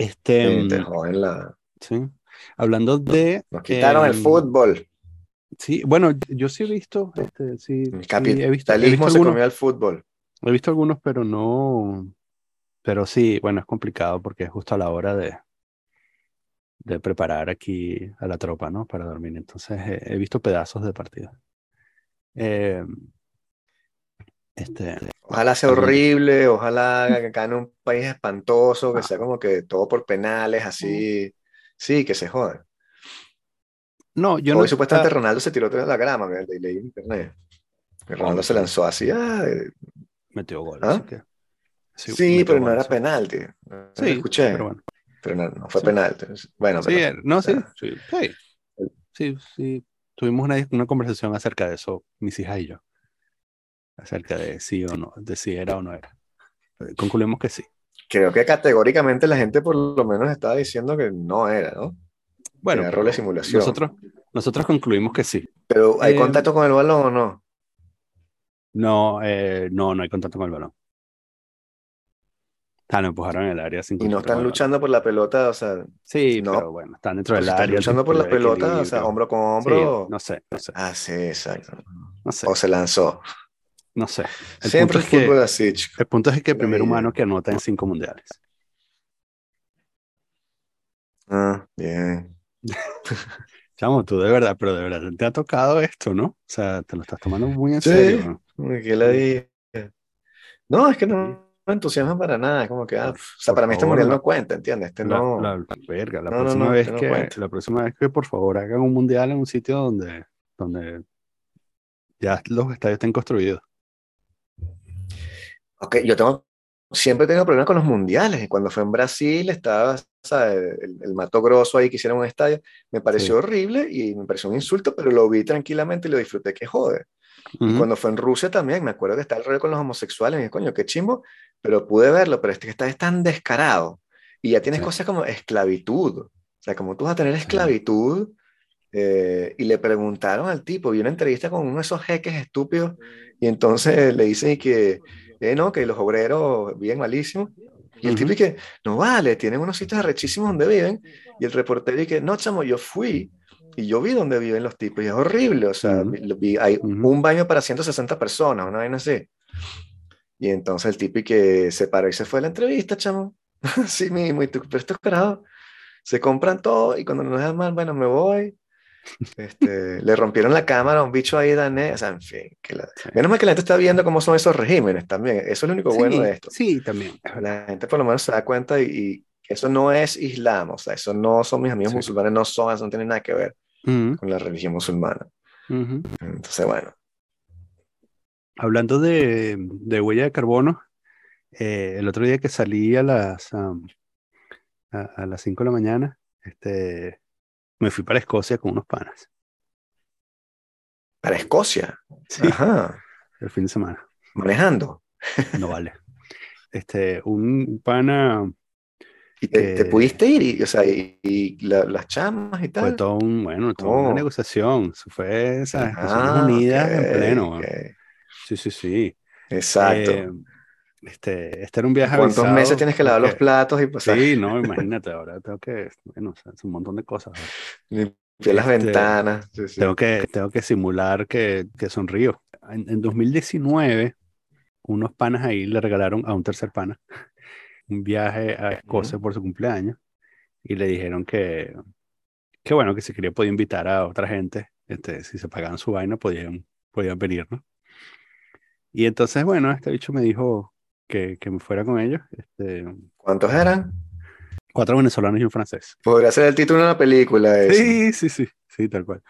Este, Sí, te mm, joden la... sí. Hablando de, Nos quitaron el em, fútbol. sí, bueno, yo sí he visto, este, sí, El he visto, he visto capitalismo se algunos, comió el fútbol. he visto algunos, pero no, pero sí, bueno, es complicado porque es justo a la hora de, de preparar aquí a la tropa, ¿no? Para dormir. Entonces, he, he visto pedazos de partido. Eh, este, Ojalá sea horrible, ojalá que gane un país espantoso, que Ah. sea como que todo por penales, así. Sí, que se jodan. no, yo Hoy no, supuestamente ah, Ronaldo se tiró de la grama, que le- leí en internet. Que Ronaldo se lanzó así, ah, eh, metió gol, ¿Ah? así que sí, pero no era sí. penalti. No Sí, escuché, pero bueno. pero no, no fue Sí. penalti. Bueno, Sí, pero, eh, no, sí, sí, sí, sí, sí. Tuvimos una, una conversación acerca de eso, mis hijas y yo, acerca de sí o no, de si era o no era. Eh, Concluimos que sí. creo que categóricamente la gente por lo menos estaba diciendo que no era, ¿no? Bueno, rol de simulación. nosotros, nosotros concluimos que sí. Pero ¿hay Eh, contacto con el balón o no? No, eh, no, no hay contacto con el balón. Ah, lo empujaron en el área sin Y no están luchando por la pelota, o sea, Sí, no. pero bueno, están dentro del si están área. luchando por la pelota, o sea, hombro con Sí, hombro. no sé, no sé, Ah, sí, exacto. no sé, O se lanzó. No sé. El Siempre es que, fútbol así, chico. el punto es que el primer humano que anota en cinco mundiales. Ah, bien. (laughs) Chamo, tú de verdad, pero de verdad te ha tocado esto, ¿no? O sea, te lo estás tomando muy en Sí. serio. Uy, qué ladilla. No, es que no me entusiasma para nada. Es como que, ah, o sea, para mí este mundial la- no cuenta, ¿entiendes? Este La, no. la- verga, la No, no, próxima no, vez este no que, la próxima vez que por favor hagan un mundial en un sitio donde, donde ya los estadios estén construidos. Ok, yo tengo, siempre tengo problemas con los mundiales. Cuando fue en Brasil, estaba, ¿sabes? El, el Mato Grosso ahí que hicieron un estadio. Me pareció Sí. horrible y me pareció un insulto, pero lo vi tranquilamente y lo disfruté, que jode. Y Ujú. cuando fue en Rusia también, me acuerdo que estaba el rollo con los homosexuales. Y dije, coño, qué chimbo, pero pude verlo. Pero este que está es tan descarado. Y ya tienes Sí. cosas como esclavitud. O sea, como tú vas a tener esclavitud. eh, y le preguntaron al tipo, vi una entrevista con uno de esos jeques estúpidos. Y entonces le dicen que, eh, no, que los obreros viven malísimo. Y el tipo Ujú. y que, no vale, tienen unos sitios arrechísimos donde viven. Y el reportero que, no, chamo, yo fui y yo vi donde viven los tipos y es horrible. O sea, vi- lo vi- hay Ujú. un baño para 160 personas, una vaina así. Y entonces el tipo que se paró y se fue a la entrevista, chamo. (laughs) Sí mismo, y tú, pero esto es carajo. Se compran todo y cuando nos dejan mal, bueno, me voy. Este, le rompieron la cámara a un bicho ahí danés. O sea, en fin. que la- Sí. Menos mal que la gente está viendo cómo son esos regímenes también. Eso es lo único bueno de esto. sí, también. La gente por lo menos se da cuenta y, eso no es Islam. O sea, eso no son mis amigos Sí. musulmanes, no son, eso no tiene nada que ver con la religión musulmana. Entonces, bueno. Hablando de, de huella de carbono, eh, el otro día que salí a las, a, a las 5 de la mañana, este, me fui para Escocia con unos panas. Para Escocia. Sí, Ajá. el fin de semana. Manejando. No vale. Este, un pana Y te, te que pudiste ir, y, o sea, y, y la- las chamas y fue tal. todo un, bueno, toda una ¿Cómo? negociación. Fue esas Naciones Ah, Unidas en pleno. Sí, sí, sí. Exacto. Eh, este, este era un viaje ¿Cuántos meses avisado tienes que lavar los porque- platos y pasar, Sí, (laughs) no, imagínate, ahora tengo que, bueno, o sea, es un montón de cosas. limpiar las Este, ventanas? Sí, sí. Tengo que, tengo que simular que, que sonrío. En, en 2019, unos panas ahí le regalaron a un tercer pana un viaje a Escocia por su cumpleaños y le dijeron que, que bueno, que si quería podía invitar a otra gente, este, si se pagaban su vaina podían, podían venir, ¿no? Y entonces, bueno, este bicho me dijo que, que me fuera con ellos. Este, ¿Cuántos eran? Cuatro venezolanos y un francés. Podría ser el título de una película. Sí, sí, sí, sí, tal cual.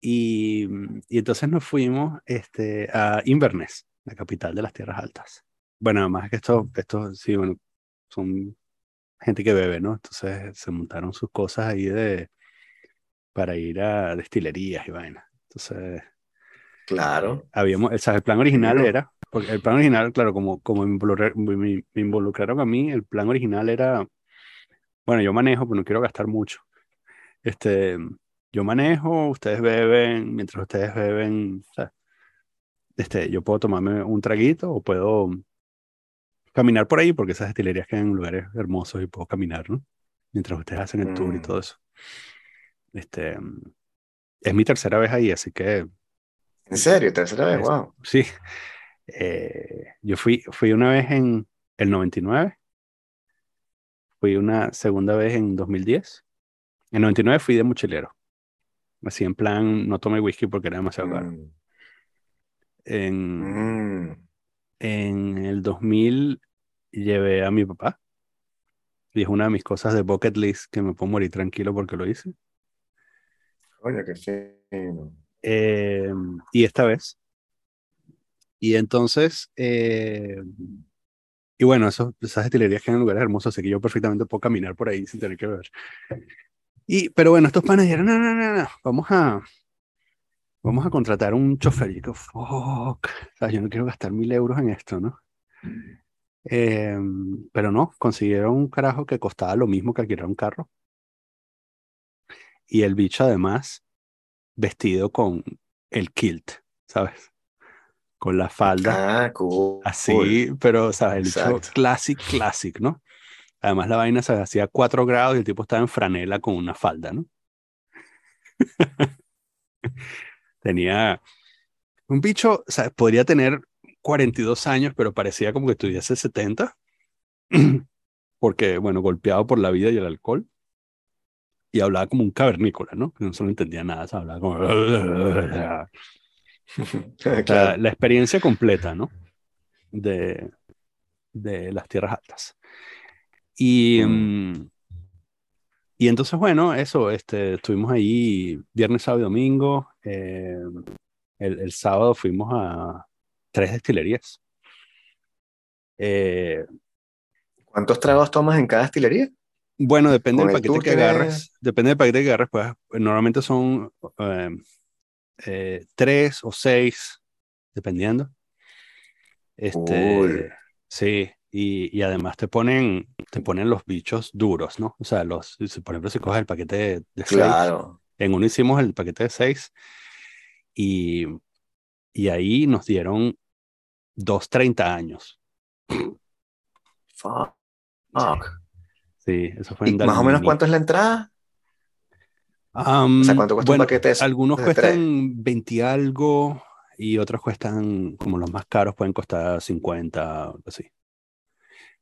Y, y, entonces nos fuimos este, a Inverness, la capital de las Tierras Altas. Bueno, además que esto, esto sí, bueno, son gente que bebe, ¿no? Entonces se montaron sus cosas ahí de para ir a destilerías y vainas. Entonces, claro. Habíamos, o sea, el plan original era, porque el plan original, claro, como, como me, involucraron a mí, el plan original era, bueno, yo manejo, pero no quiero gastar mucho. Este, yo manejo, ustedes beben, mientras ustedes beben, o sea, este, yo puedo tomarme un traguito o puedo caminar por ahí, porque esas destilerías quedan en lugares hermosos y puedo caminar, ¿no? Mientras ustedes hacen el tour y mm. todo eso. Este, es mi tercera vez ahí, así que... ¿En serio? ¿Tercera vez? wow. Sí. Eh, yo fui, fui una vez en el 99, fui una segunda vez en 2010. En 99 fui de mochilero. Así en plan, no tomé whisky porque era demasiado caro. Mm. En, mm. en el 2000 llevé a mi papá. Y es una de mis cosas de bucket list que me puedo morir tranquilo porque lo hice. Coño, qué fino. Eh, y esta vez. Y entonces, eh, y bueno, eso, esas destilerías quedan en lugares hermosos, así que yo perfectamente puedo caminar por ahí sin tener que ver. Y, pero bueno, estos panes dijeron, no, no, no, no, vamos a, vamos a contratar un chofer. Y yo, fuck, o sea, yo no quiero gastar mil euros en esto, ¿no? Eh, pero no, consiguieron un carajo que costaba lo mismo que alquilar un carro y el bicho además vestido con el kilt, ¿sabes? Con la falda. Ah, cool. Así, pero, ¿sabes? El bicho classic, classic, ¿no? Además la vaina se hacía 4 grados y el tipo estaba en franela con una falda, ¿no? (laughs) Tenía un bicho, sea, podría tener 42 años, pero parecía como que tuviese 70, (clears throat) porque, bueno, golpeado por la vida y el alcohol y hablaba como un cavernícola, ¿no? No solo entendía nada, se hablaba como... (laughs) la, experiencia completa, ¿no? De, de las tierras altas. Y, mm. Mm, y entonces, bueno, eso, este, estuvimos ahí viernes, sábado y domingo. Eh, el, el, sábado fuimos a tres destilerías. Eh, ¿Cuántos tragos tomas en cada destilería? Bueno, depende del paquete que agarres. Depende del paquete que agarres, pues normalmente son em, eh, tres o seis, dependiendo. Este, sí, y, y, además te ponen, te ponen los bichos duros, ¿no? O sea, los, por ejemplo, si coges el paquete de, seis, claro. en uno hicimos el paquete de seis y, y ahí nos dieron dos 30 años. Fuck. Sí, eso fue en ¿Más o menos cuánto es la entrada? o sea, ¿cuánto cuesta un paquete Algunos cuestan 20 algo y otros cuestan, como los más caros, pueden costar 50 o así.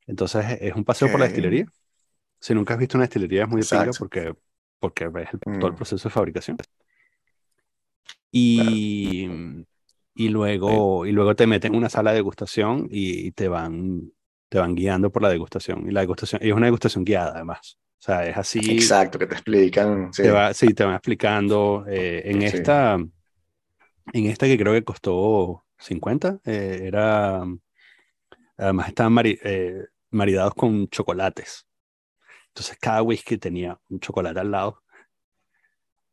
Entonces es un paseo por la destilería. Si nunca has visto una destilería es muy pinga porque, porque ves todo el mm. proceso de fabricación. Y, y, luego, y luego te meten en una sala de degustación y te van te van guiando por la degustación. Y la degustación y es una degustación guiada, además. O sea, es así. Exacto, que te explican. Sí, te, va, sí, te van explicando. Eh, en esta, en esta que creo que costó 50, eh, era. Además estaban eh, maridados con chocolates. Entonces cada whisky tenía un chocolate al lado.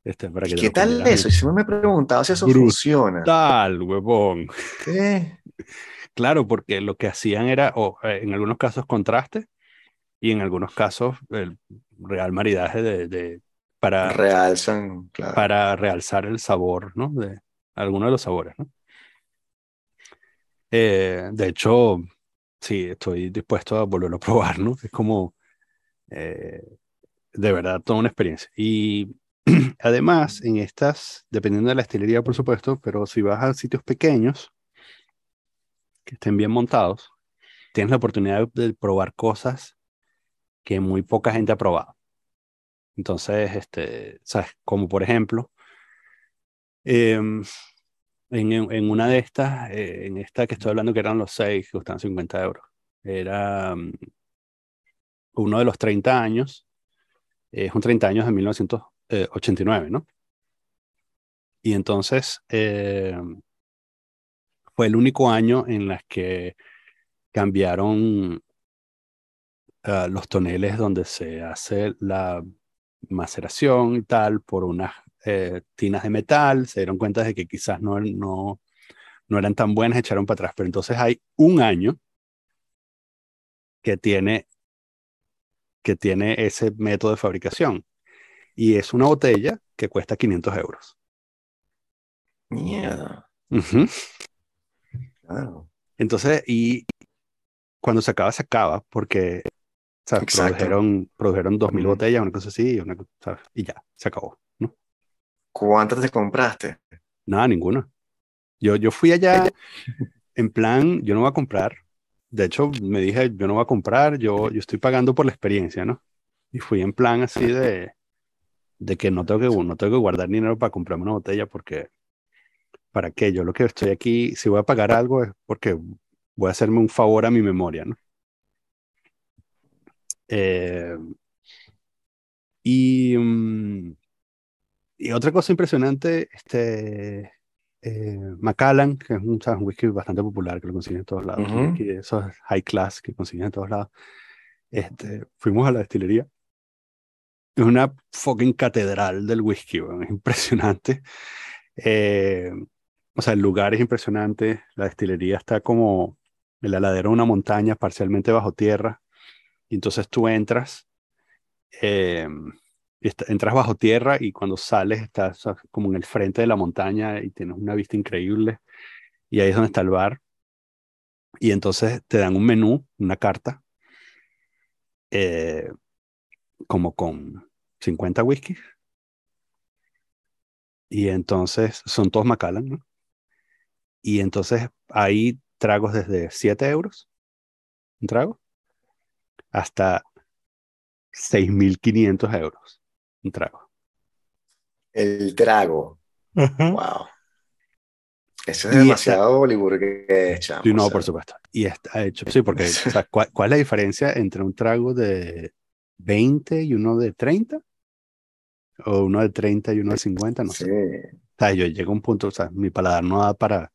Este, para que ¿Qué tal eso? Yo me he preguntado si eso funciona. Tal, huevón. ¿Qué? (laughs) Claro, porque lo que hacían era, o eh, en algunos casos, contraste y en algunos casos el real maridaje de, para, Realzan, para realzar el sabor, ¿no? De algunos de los sabores, ¿no? Eh, de hecho, sí, estoy dispuesto a volverlo a probar, ¿no? Es como, eh, de verdad, toda una experiencia. Y (clears throat) además, en estas, dependiendo de la estilería, por supuesto, pero si vas a sitios pequeños, que estén bien montados, tienes la oportunidad de probar cosas que muy poca gente ha probado. Entonces, este, ¿sabes? Como por ejemplo, em, en, en, una de estas, eh, en esta que estoy hablando que eran los seis, que costaban 50 euros, era mm, uno de los 30 años, es un 30 años de 1989, ¿no? Y entonces eh, fue el único año en las que cambiaron ah, los toneles donde se hace la maceración y tal por unas eh, tinas de metal, se dieron cuenta de que quizás no, no, no eran tan buenas, echaron para atrás. Pero entonces hay un año que tiene, que tiene ese método de fabricación. Y es una botella que cuesta 500 euros. Mierda. Entonces, y cuando se acaba, se acaba, porque produjeron, produjeron 2.000 botellas, una cosa así, y ya, se acabó. ¿no? ¿Cuántas te compraste? Nada, ninguna. Yo, yo fui allá en plan, yo no voy a comprar. De hecho, me dije, yo no voy a comprar, yo, yo estoy pagando por la experiencia, ¿no? Y fui en plan así de, de que no tengo que, no tengo que guardar dinero para comprarme una botella porque, ¿para qué? Yo lo que estoy aquí, si voy a pagar algo es porque voy a hacerme un favor a mi memoria, ¿no? Eh, y, mm, y otra cosa impresionante, este, eh, Macallan, que es un, whisky bastante popular que lo consiguen en todos lados, esos high class que consiguen en todos lados. Este, fuimos a la destilería. Es una fucking catedral del whisky, es impresionante. Eh, o sea, el lugar es impresionante. La destilería está como el aladero de una montaña, parcialmente bajo tierra. Y entonces tú entras. Eh, entras bajo tierra y cuando sales estás como en el frente de la montaña y tienes una vista increíble. Y ahí es donde está el bar. Y entonces te dan un menú, una carta, eh, como con 50 whiskies. Y entonces son todos Macallan, ¿no? Y entonces hay tragos desde 7 euros, un trago, hasta 6.500 euros un trago. El trago. Wow. Eso es demasiado boliburgués, Sí, no, por supuesto. Y está hecho, sí, porque, (laughs) ¿cuál, es la diferencia entre un trago de 20 y uno de 30? ¿O uno de 30 y uno de 50? No sé. O sea, yo llego a un punto, o sea, mi paladar no da para...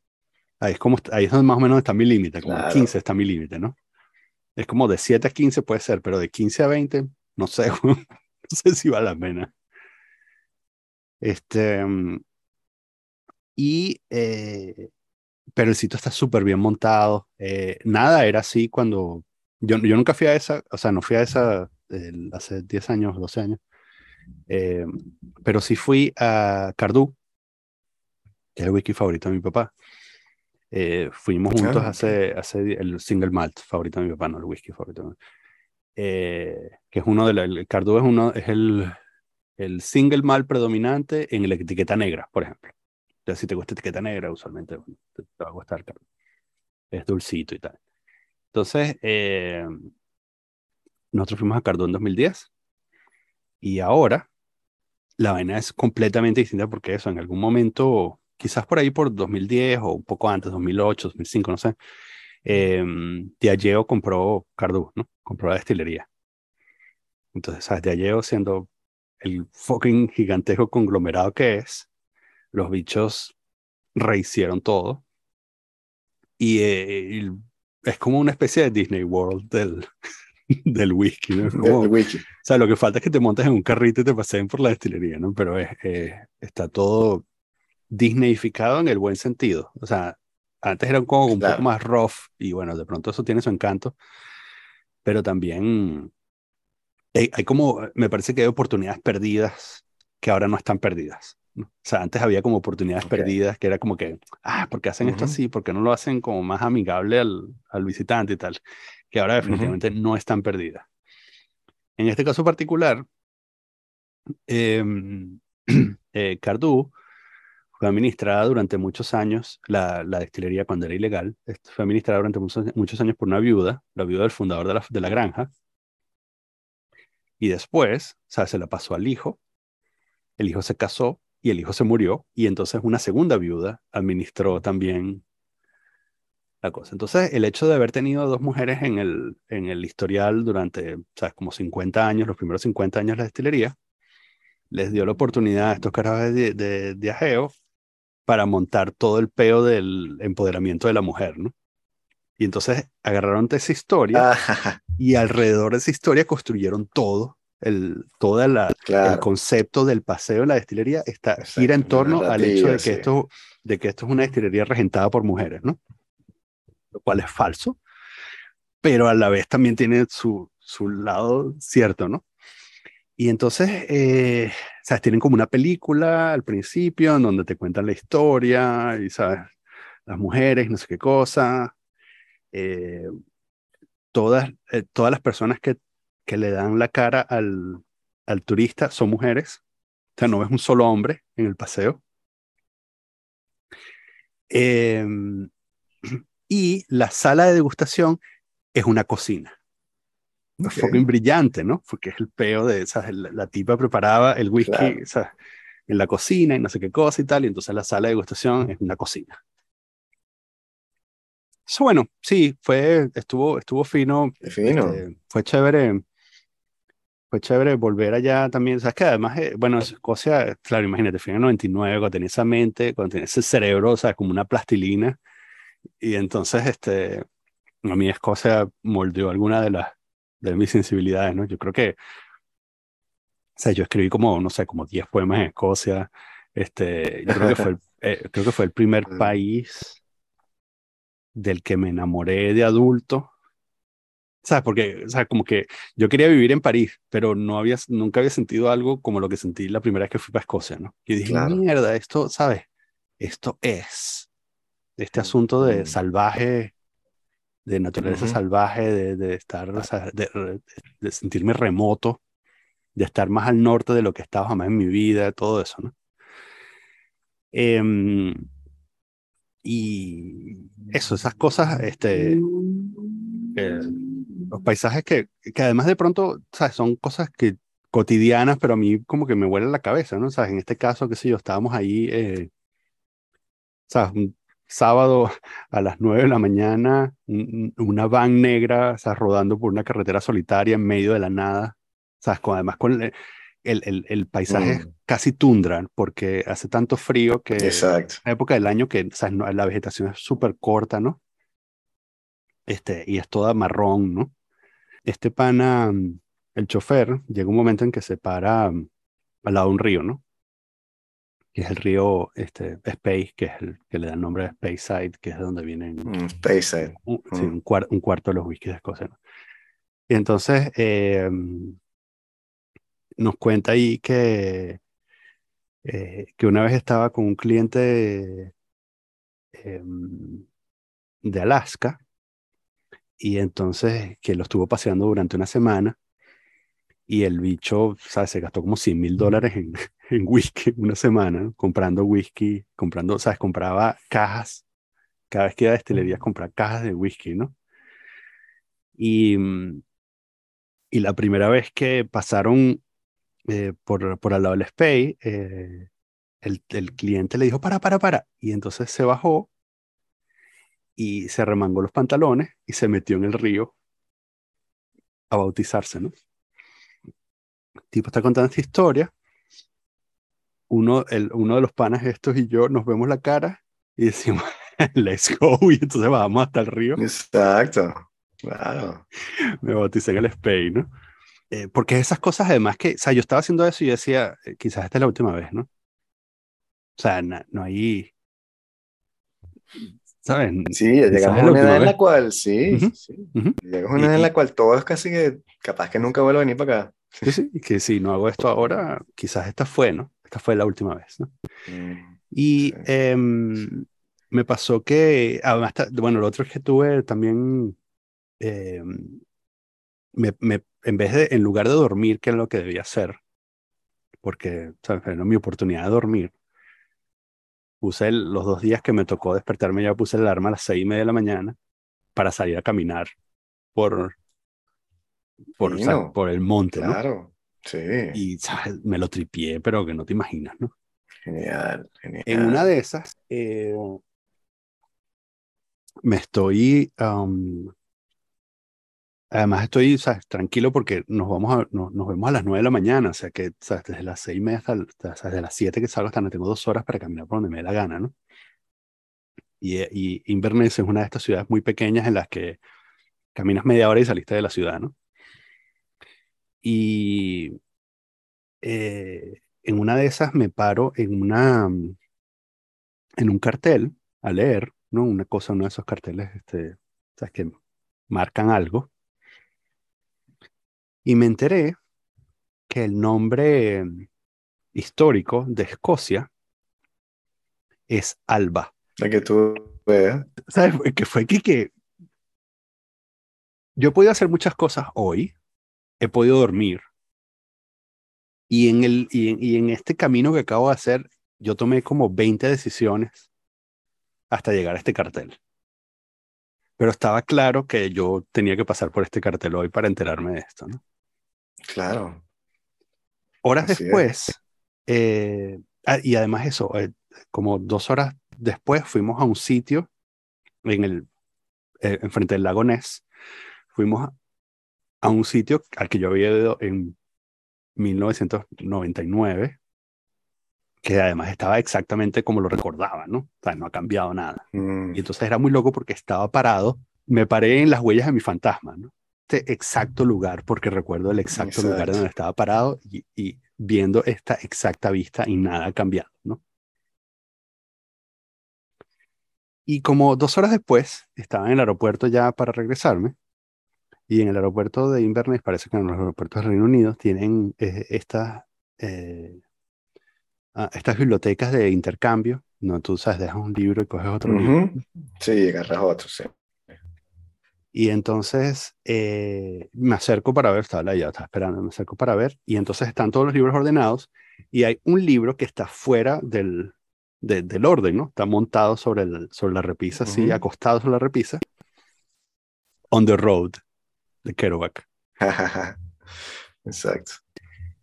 Ahí es, como, ahí es donde más o menos está mi límite, como 15 está mi límite, ¿no? Es como de 7 a 15 puede ser, pero de 15 a 20, no sé. (laughs) no sé si vale la pena. Este, y, eh, pero el sitio está súper bien montado. Eh, nada era así cuando, yo, yo nunca fui a esa, o sea, no fui a esa hace 10 años, 12 años, eh, pero sí fui a Cardú, que es el wiki favorito de mi papá. Fuimos juntos a ah, hace, hace el single malt favorito de mi papá, no el whisky favorito. Eh, que es uno de los, el Cardú es uno, es el, el single mal predominante en la etiqueta negra, por ejemplo. Entonces, si te gusta etiqueta negra, usualmente te, va a gustar el Cardú. Es dulcito y tal. Entonces, eh, nosotros fuimos a Cardú en 2010 y ahora la vaina es completamente distinta porque eso, en algún momento, quizás por ahí por 2010 o un poco antes, 2008, 2005, no sé, eh, Diageo compró Cardú, ¿no? Compró la destilería. Entonces, ¿sabes? Diageo siendo el fucking gigantesco conglomerado que es, los bichos rehicieron todo. Y, eh, es como una especie de Disney World del, (laughs) del whisky, ¿no? Como, whisky. O sea, lo que falta es que te montes en un carrito y te paseen por la destilería, ¿no? Pero es, está todo Disneyficado en el buen sentido. O sea, antes era como un poco más rough y bueno, de pronto eso tiene su encanto, pero también hay, como, me parece que hay oportunidades perdidas que ahora no están perdidas. O sea, antes había como oportunidades perdidas que era como que, ah, ¿por qué hacen esto así? ¿Por qué no lo hacen como más amigable al, al visitante y tal? Que ahora definitivamente no están perdidas. En este caso particular, (clears throat) eh, eh, Cardú fue administrada durante muchos años, la, la destilería cuando era ilegal, fue administrada durante muchos, años por una viuda, la viuda del fundador de la, granja, y después, o sea, se la pasó al hijo, el hijo se casó y el hijo se murió, y entonces una segunda viuda administró también la cosa. Entonces, el hecho de haber tenido dos mujeres en el, historial durante, ¿sabes? Como 50 años, los primeros 50 años de la destilería, les dio la oportunidad a estos carajos de, de, para montar todo el peo del empoderamiento de la mujer, ¿no? Y entonces agarraron esa historia Ah, y alrededor de esa historia construyeron todo, el, el concepto del paseo en la destilería está, Exacto, gira en torno al hecho de que, sí. esto, de que esto es una destilería regentada por mujeres, ¿no? Lo cual es falso, pero a la vez también tiene su, su lado cierto, ¿no? Y entonces, eh, ¿sabes? Tienen como una película al principio en donde te cuentan la historia y, ¿sabes? Las mujeres, no sé qué cosa. Eh, todas, eh, todas las personas que, que le dan la cara al, al turista son mujeres. O sea, no ves un solo hombre en el paseo. Eh, (clears throat) y la sala de degustación es una cocina. Es Ok. fucking brillante, ¿no? Porque es el peo de, ¿sabes? La, la tipa preparaba el whisky, Claro. ¿sabes? En la cocina y no sé qué cosa y tal, y entonces la sala de degustación es una cocina. Eso, bueno, sí, fue, estuvo, estuvo fino, fino. este, fue chévere, fue chévere volver allá también, sabes que además, eh, bueno, Escocia, claro, imagínate, fui en el 99, cuando tenía esa mente, cuando tenía ese cerebro, o sea, como una plastilina, y entonces, este, a mí Escocia moldeó alguna de las, de mis sensibilidades, ¿no? Yo creo que, o sea, yo escribí como, no sé, como 10 poemas en Escocia, este, yo creo que fue el, (laughs) eh, creo que fue el primer Mm. país del que me enamoré de adulto. ¿Sabes? Porque, o sea, como que yo quería vivir en París, pero no había, nunca había sentido algo como lo que sentí la primera vez que fui para Escocia, ¿no? Y dije, Claro. mierda, esto, ¿sabes? Esto es este asunto de Mm. salvaje, de naturaleza Ujú. salvaje, de, de estar, de, de sentirme remoto, de estar más al norte de lo que estaba jamás en mi vida, todo eso, ¿no? Em, y eso, esas cosas, este, eh, los paisajes que, que además de pronto, ¿sabes? Son cosas que cotidianas, pero a mí como que me vuelan la cabeza, ¿no? ¿Sabes? En este caso, qué sé yo, estábamos ahí, eh, ¿sabes? Un sábado a las 9 de la mañana, un- un- una van negra, ¿sabes? Rodando por una carretera solitaria en medio de la nada, ¿sabes? Con, además con el, el, el- paisaje es Mm. casi tundra, porque hace tanto frío que Exacto. la época del año que ¿sabes? No, la vegetación es súper corta, ¿no? Este, y es toda marrón, ¿no? Este pana, mm, el chofer, llega un momento en que se para mm, al lado de un río, ¿no? Que es el río este, Space, que es el que le da el nombre de Speyside, que es de donde vienen Mm, Speyside. un, sí, Mm. un, cuar- un cuarto de los whiskies de Escocia, ¿no? Y entonces eh, nos cuenta ahí que, eh, que una vez estaba con un cliente eh, de Alaska y entonces que lo estuvo paseando durante una semana y el bicho, ¿sabes? Se gastó como 100 mil dólares en, (laughs) en whisky una semana, ¿no? comprando whisky, comprando, ¿sabes? Compraba cajas, cada vez que iba a destilerías compraba cajas de whisky, ¿no? Y, mm, y la primera vez que pasaron eh, por, por al lado del Spey, eh, el, el cliente le dijo, para, para, para. Y entonces se bajó y se remangó los pantalones y se metió en el río a bautizarse, ¿no? Tipo está contando esta historia. Uno, el, uno de los panas estos y yo nos vemos la cara y decimos, (laughs) let's go. Y entonces bajamos hasta el río. Exacto. Claro. Me bauticé en el Spey, ¿no? Eh, porque esas cosas, además que, o sea, yo estaba haciendo eso y yo decía, eh, quizás esta es la última vez, ¿no? O sea, na- no hay, ¿sabes? Sí, llegamos a una edad en la cual, sí, Ujú, sí, sí. ujú. Llegamos a una edad en la cual todo es casi que capaz que nunca vuelvo a venir para acá. Sí, sí, y que si no hago esto ahora, quizás esta fue, ¿no? Esta fue la última vez, ¿no? Mm, Y Sí. em, me pasó que, además, bueno, lo otro es que tuve también, em, me, me- en vez de, en lugar de dormir, que es lo que debía hacer, porque, ¿sabes? Era mi oportunidad de dormir, puse el- los dos días que me tocó despertarme, ya puse el alarma a las seis y media de la mañana para salir a caminar por, por, o sea, Fino. por el monte, ¿no? Claro. Sí. Y, ¿sabes? Me lo tripié, pero que no te imaginas, ¿no? Genial, genial. En una de esas, eh, me estoy, además estoy ¿sabes? tranquilo porque nos, vamos a, nos, vemos a las 9 de la mañana, o sea que ¿sabes? desde las 6 y media hasta, desde las 7 que salgo hasta no tengo dos horas para caminar por donde me dé la gana, ¿no? Y, y Inverness es una de estas ciudades muy pequeñas en las que caminas media hora y saliste de la ciudad, ¿no? Y eh, en una de esas me paro en una en un cartel a leer, ¿no? Una cosa, uno de esos carteles, este, ¿sabes? que marcan algo. Y me enteré que el nombre histórico de Escocia es Alba. La que tú veas. ¿Sabes? Que fue que, que yo podido hacer muchas cosas hoy, he podido dormir. Y en, el, y en, este camino que acabo de hacer, yo tomé como 20 decisiones hasta llegar a este cartel. Pero estaba claro que yo tenía que pasar por este cartel hoy para enterarme de esto, ¿no? Claro. Horas después, eh, ah, y además eso, eh, como dos horas después fuimos a un sitio en el, eh, enfrente del lago Ness, fuimos a, un sitio al que yo había ido en 1999, que además estaba exactamente como lo recordaba, ¿no? O sea, no ha cambiado nada. Mm. Y entonces era muy loco porque estaba parado, me paré en las huellas de mi fantasma, ¿no? Este exacto lugar, porque recuerdo el exacto, lugar donde estaba parado y, y, viendo esta exacta vista y nada ha cambiado, ¿no? Y como dos horas después, estaba en el aeropuerto ya para regresarme, y en el aeropuerto de Inverness, parece que en los aeropuertos del Reino Unido tienen eh, estas, eh, ah, estas bibliotecas de intercambio, no tú sabes, dejas un libro y coges otro libro. Sí, agarras otro, sí. Y entonces eh, me acerco para ver, estaba ya, estaba esperando, me acerco para ver, y entonces están todos los libros ordenados, y hay un libro que está fuera del, del orden, ¿no? Está montado sobre, el, sobre la repisa, así, acostado sobre la repisa. On the Road, de Kerouac. (laughs) Exacto.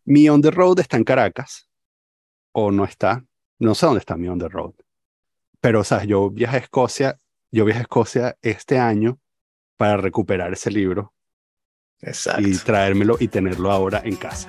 Mi On the Road está en Caracas, o no está, no sé dónde está mi On the Road. Pero, ¿sabes? Yo viajé a Escocia, yo viajé a Escocia este año para recuperar ese libro Exacto. y traérmelo y tenerlo ahora en casa.